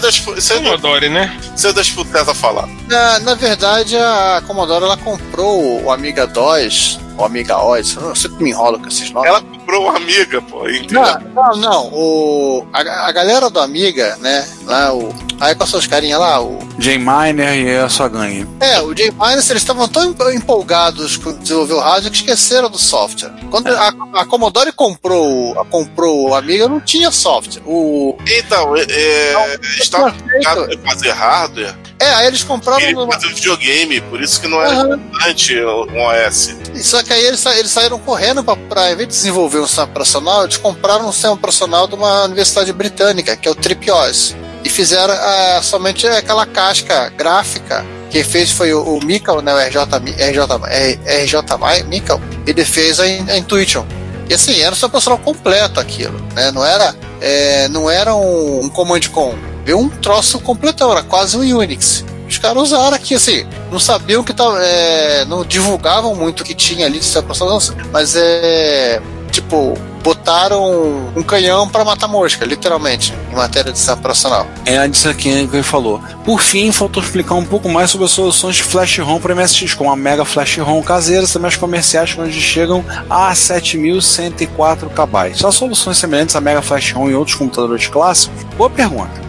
eu- Commodore, né? deixo pro Teta falar. Na, na verdade, a Commodore ela comprou o Amiga DOS, o Amiga OS, eu sempre me enrolo com esses nomes. Ela comprou uma amiga, pô. entendeu? Não, não, não. O, a, a galera do Amiga, né? Lá, o, aí com seus carinha lá, o. Jay Miner e a sua gangue. É, o Jay Minus, eles estavam tão em- empolgados com desenvolver o rádio que esqueceram do software. Quando a, a Commodore comprou, o- a, comprou o Amiga, não tinha software. O, Então, é, é, estava focado em fazer hardware é, aí eles compraram. e numa- fazer videogame, por isso que não era Aham. importante um OS. Só que aí eles, eles saíram correndo para, em vez de desenvolver um sistema operacional, eles compraram um sistema operacional de uma universidade britânica, que é o TripOS. E fizeram ah, somente aquela casca gráfica. Quem fez foi o, o Mikkel, né, o RJ, RJ, RJ Mi- Mikkel, ele fez a, a Intuition. E assim, era um sistema operacional completo aquilo, né? Não era, é, não era um, um command com, viu um troço completão, era quase um Unix. Os caras usaram aqui, assim, não sabiam que tava, é, não divulgavam muito o que tinha ali de operacional, mas é, tipo, botaram um canhão para matar mosca, literalmente, em matéria de sistema operacional. É disso aqui que ele falou. Por fim, faltou explicar um pouco mais sobre as soluções de flash ROM para MSX, como a Mega Flash ROM caseira, também as comerciais, onde chegam a 7.104 KB. Há soluções semelhantes à Mega Flash ROM em outros computadores clássicos? Boa pergunta.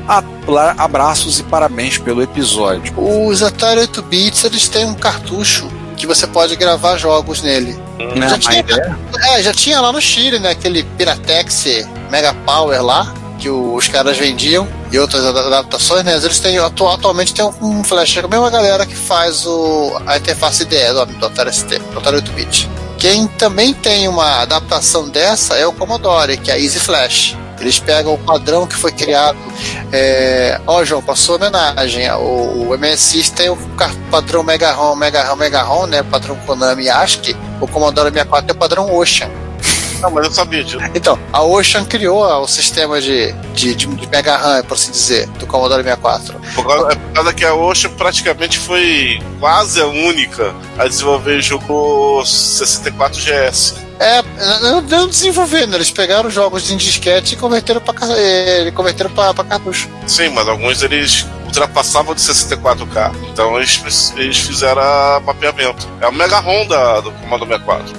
Abraços e parabéns pelo episódio. Os Atari 8 bits, eles têm um cartucho que você pode gravar jogos nele. Né, Já tinha, ideia? é, já tinha lá no Chile, né? Aquele Piratex Mega Power lá, que os caras vendiam, e outras ada- adaptações, né? Eles têm, atu- atualmente tem um flash, a mesma galera que faz o, a interface IDE do, do Atari ST, do Atari 8-bit. Quem também tem uma adaptação dessa é o Commodore, que é a Easy Flash. Eles pegam o padrão que foi criado. É... Ó, João, passou homenagem. O, o MSX tem o padrão Mega ROM, Mega ROM, Mega ROM, né? Padrão Konami ASCII. O Commodore 64 é o padrão Ocean. Não, mas eu sabia disso. Então, a Ocean criou o sistema de, de, de, de Mega RAM, por assim dizer, do Commodore 64. Por causa, é por causa que a Ocean praticamente foi quase a única a desenvolver jogo 64 GS. É, não, não desenvolvendo, eles pegaram jogos em disquete e converteram pra, ca- eh, converteram pra, pra cartucho. Sim, mas alguns eles ultrapassavam de 64K. Então eles, eles fizeram a mapeamento. É o Mega ROM da, do Commodore 64.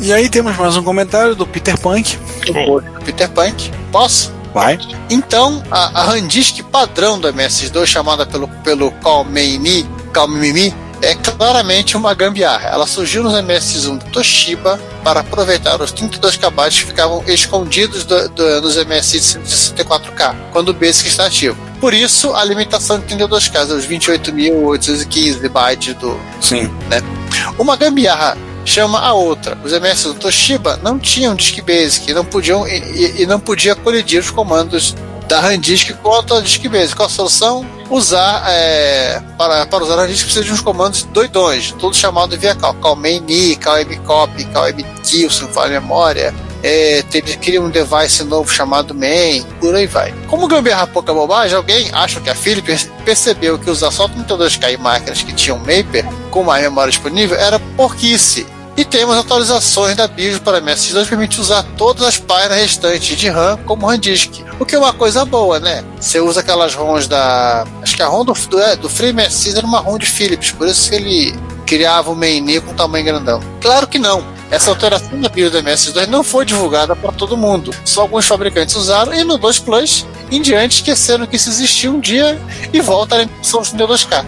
E aí temos mais um comentário do Peter Punk. Bom, Peter Punk. Posso? Vai. Então, a, a Randisk padrão do MS2, chamada pelo, pelo Calmeini, Calmimi, é claramente uma gambiarra. Ela surgiu nos MS1 do Toshiba para aproveitar os 32 KB que ficavam escondidos do, do, nos MS de 64K, quando o BASIC está ativo. Por isso, a limitação de 32K, os 28.815 bytes do, Sim. uma gambiarra chama a outra. Os MS do Toshiba não tinham disk basic e não podiam e, e- não podia colidir os comandos da Randisk com a disk basic. Qual a solução? Usar é, para, para usar a Randisk precisa de uns comandos doidões, tudo chamado via cal, calmini, calmcopy, calmkill, se não fala memória. É, teve, cria um device novo chamado main, por aí vai. Como gambiarra pouca bobagem, alguém acha que a Philips percebeu que usar só 32K em máquinas que tinham Maper com mais memória disponível era porquice. E temos atualizações da BIOS para MS2 que permite usar todas as páginas restantes de RAM como RAM disk. O que é uma coisa boa, né? Você usa aquelas ROMs da. Acho que a ROM do, do, é, do Free MS6 era uma ROM de Philips, por isso que ele criava o mainnet com tamanho grandão. Claro que não. Essa alteração da BIOS do MS2 não foi divulgada para todo mundo. Só alguns fabricantes usaram e no 2 Plus em diante esqueceram que isso existia um dia e volta a impulsão do 2K.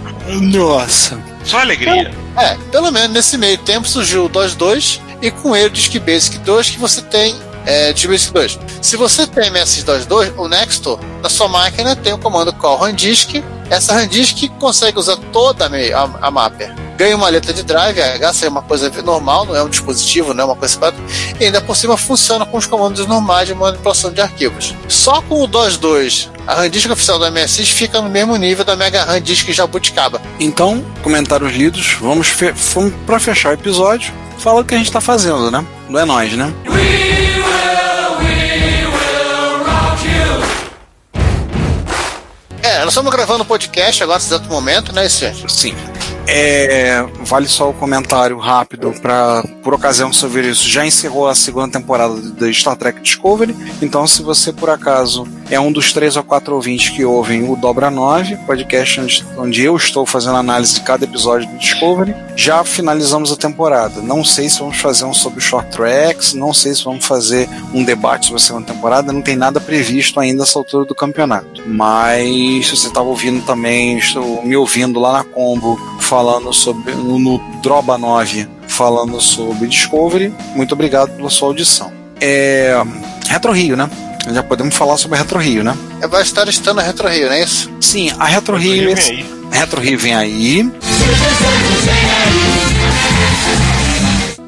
Nossa. Só alegria. É, pelo menos nesse meio tempo surgiu o DOS 2 e com ele o Disk Basic 2 que você tem é, Disk Basic 2. Se você tem MS DOS 2, o Nextor, na sua máquina tem o comando call randisk. Essa randisk consegue usar toda a, a, a mapper. Ganha uma letra de drive, H, seria uma coisa normal, não é um dispositivo, não é uma coisa separada. E ainda por cima funciona com os comandos normais de manipulação de arquivos. Só com o DOS 2, a randisk oficial do MSX fica no mesmo nível da Mega Randisk Jabuticaba. Então, comentários lidos, vamos, fe vamos para fechar o episódio. Fala o que a gente tá fazendo, né? Não é nós, né? É, nós estamos gravando o podcast agora, nesse exato momento, né, gente? Sim. É, vale só o comentário rápido para por ocasião ouvir isso. Já encerrou a segunda temporada da Star Trek Discovery. Então, se você por acaso é um dos três ou quatro ouvintes que ouvem o Dobra 9, podcast onde, onde eu estou fazendo análise de cada episódio do Discovery, já finalizamos a temporada. Não sei se vamos fazer um sobre Short Tracks, não sei se vamos fazer um debate sobre a segunda temporada, não tem nada previsto ainda nessa altura do campeonato. Mas se você estava ouvindo também, estou me ouvindo lá na Combo falando sobre no, no Droba 9 falando sobre Discovery. Muito obrigado pela sua audição. É, Retro Rio, né? Já podemos falar sobre a Retro Rio, né? É, Vai estar estando a Retro Rio, não é isso? Sim, a Retro Rio. Vem esse- aí. Retro Rio vem aí.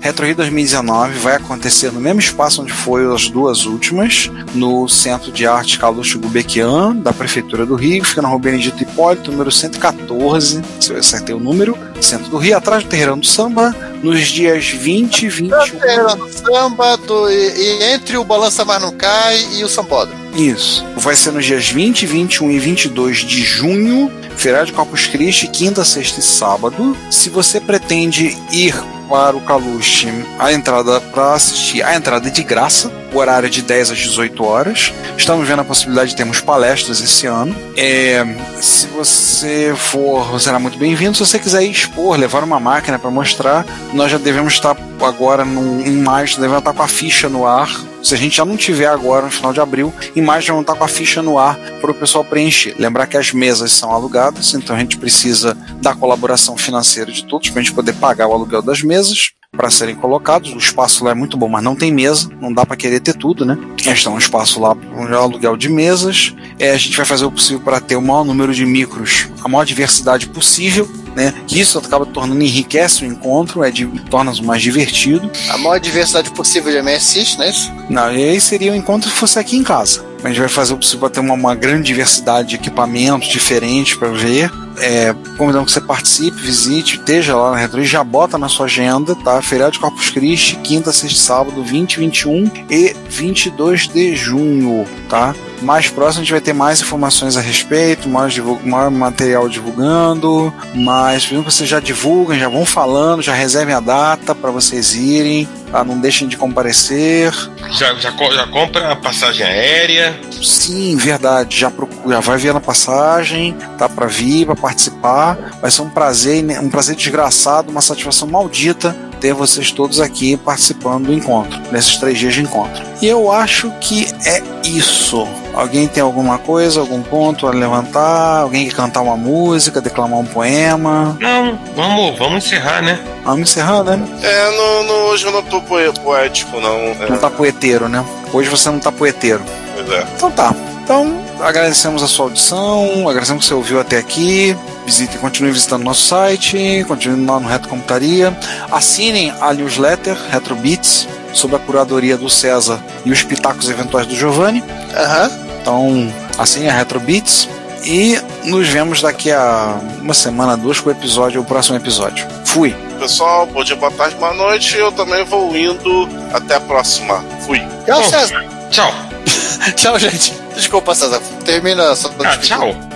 Retro Rio 2019 vai acontecer no mesmo espaço onde foi as duas últimas, no Centro de Arte Carlos Gulbenkian, da Prefeitura do Rio, fica na Rua Benedito Hipólito, número 114, se eu acertei o número, Centro do Rio, atrás do Terreirão do Samba, nos dias 20 e 21. Terra do samba do, e, e entre o Balança Mas Não Cai e o Sambódromo. Isso. Vai ser nos dias 20, 21 e 22 de junho, feriado de Corpus Christi, quinta, sexta e sábado. Se você pretende ir para o Caluche, a entrada para assistir, a entrada é de graça, o horário é de 10 às 18 horas. Estamos vendo a possibilidade de termos palestras esse ano. É, se você for, será muito bem-vindo. Se você quiser expor, levar uma máquina para mostrar, nós já devemos estar agora em maio, devemos estar com a ficha no ar. Se a gente já não tiver agora no final de abril, em maio já vamos estar com a ficha no ar para o pessoal preencher. Lembrar que as mesas são alugadas, então a gente precisa da colaboração financeira de todos para a gente poder pagar o aluguel das mesas para serem colocados. O espaço lá é muito bom, mas não tem mesa, não dá para querer ter tudo, né? Este é um espaço lá para aluguel de mesas. É, a gente vai fazer o possível para ter o maior número de micros, a maior diversidade possível. Né? Que isso acaba tornando enriquece o encontro, é de, torna o mais divertido. A maior diversidade possível de MSX, não é isso? Não, e aí seria o encontro se fosse aqui em casa. A gente vai fazer o possível para ter uma, uma grande diversidade de equipamentos diferentes para ver. é, convidando que você participe, visite, esteja lá na Retro e já bota na sua agenda, tá? Feriado de Corpus Christi, quinta, sexta e sábado, 20, 21 e 22 de junho, tá? Mais próximo a gente vai ter mais informações a respeito, mais, mais material divulgando, mais que vocês já divulgam, já vão falando, já reservem a data para vocês irem, tá? Não deixem de comparecer. Já, já, já compra a passagem aérea. Sim, verdade. Já, procura, já vai ver na passagem, tá? Para vir, para participar. Vai ser um prazer, um prazer desgraçado, uma satisfação maldita ter vocês todos aqui participando do encontro, nesses três dias de encontro. E eu acho que é isso. Alguém tem alguma coisa, algum ponto a levantar? Alguém quer cantar uma música, declamar um poema? Não, vamos, vamos encerrar, né? Vamos encerrar, né? É, no, no, hoje eu não tô poético, não. É. Não tá poeteiro, né? Hoje você não tá poeteiro. Pois é. Então tá. Então, agradecemos a sua audição, agradecemos que você ouviu até aqui. Visite, continue visitando nosso site, continue lá no Retro Computaria. Assinem a newsletter Retro Beats sob a curadoria do César e os pitacos eventuais do Giovanni. Aham. Então, assinem a Retro Beats e nos vemos daqui a uma semana, duas com o episódio, o próximo episódio. Fui. Pessoal, bom dia, boa tarde, boa noite. Eu também vou indo. Até a próxima. Fui. Tchau, César. Tchau. Tchau, gente. Desculpa, César. Termina só. Ah, tchau.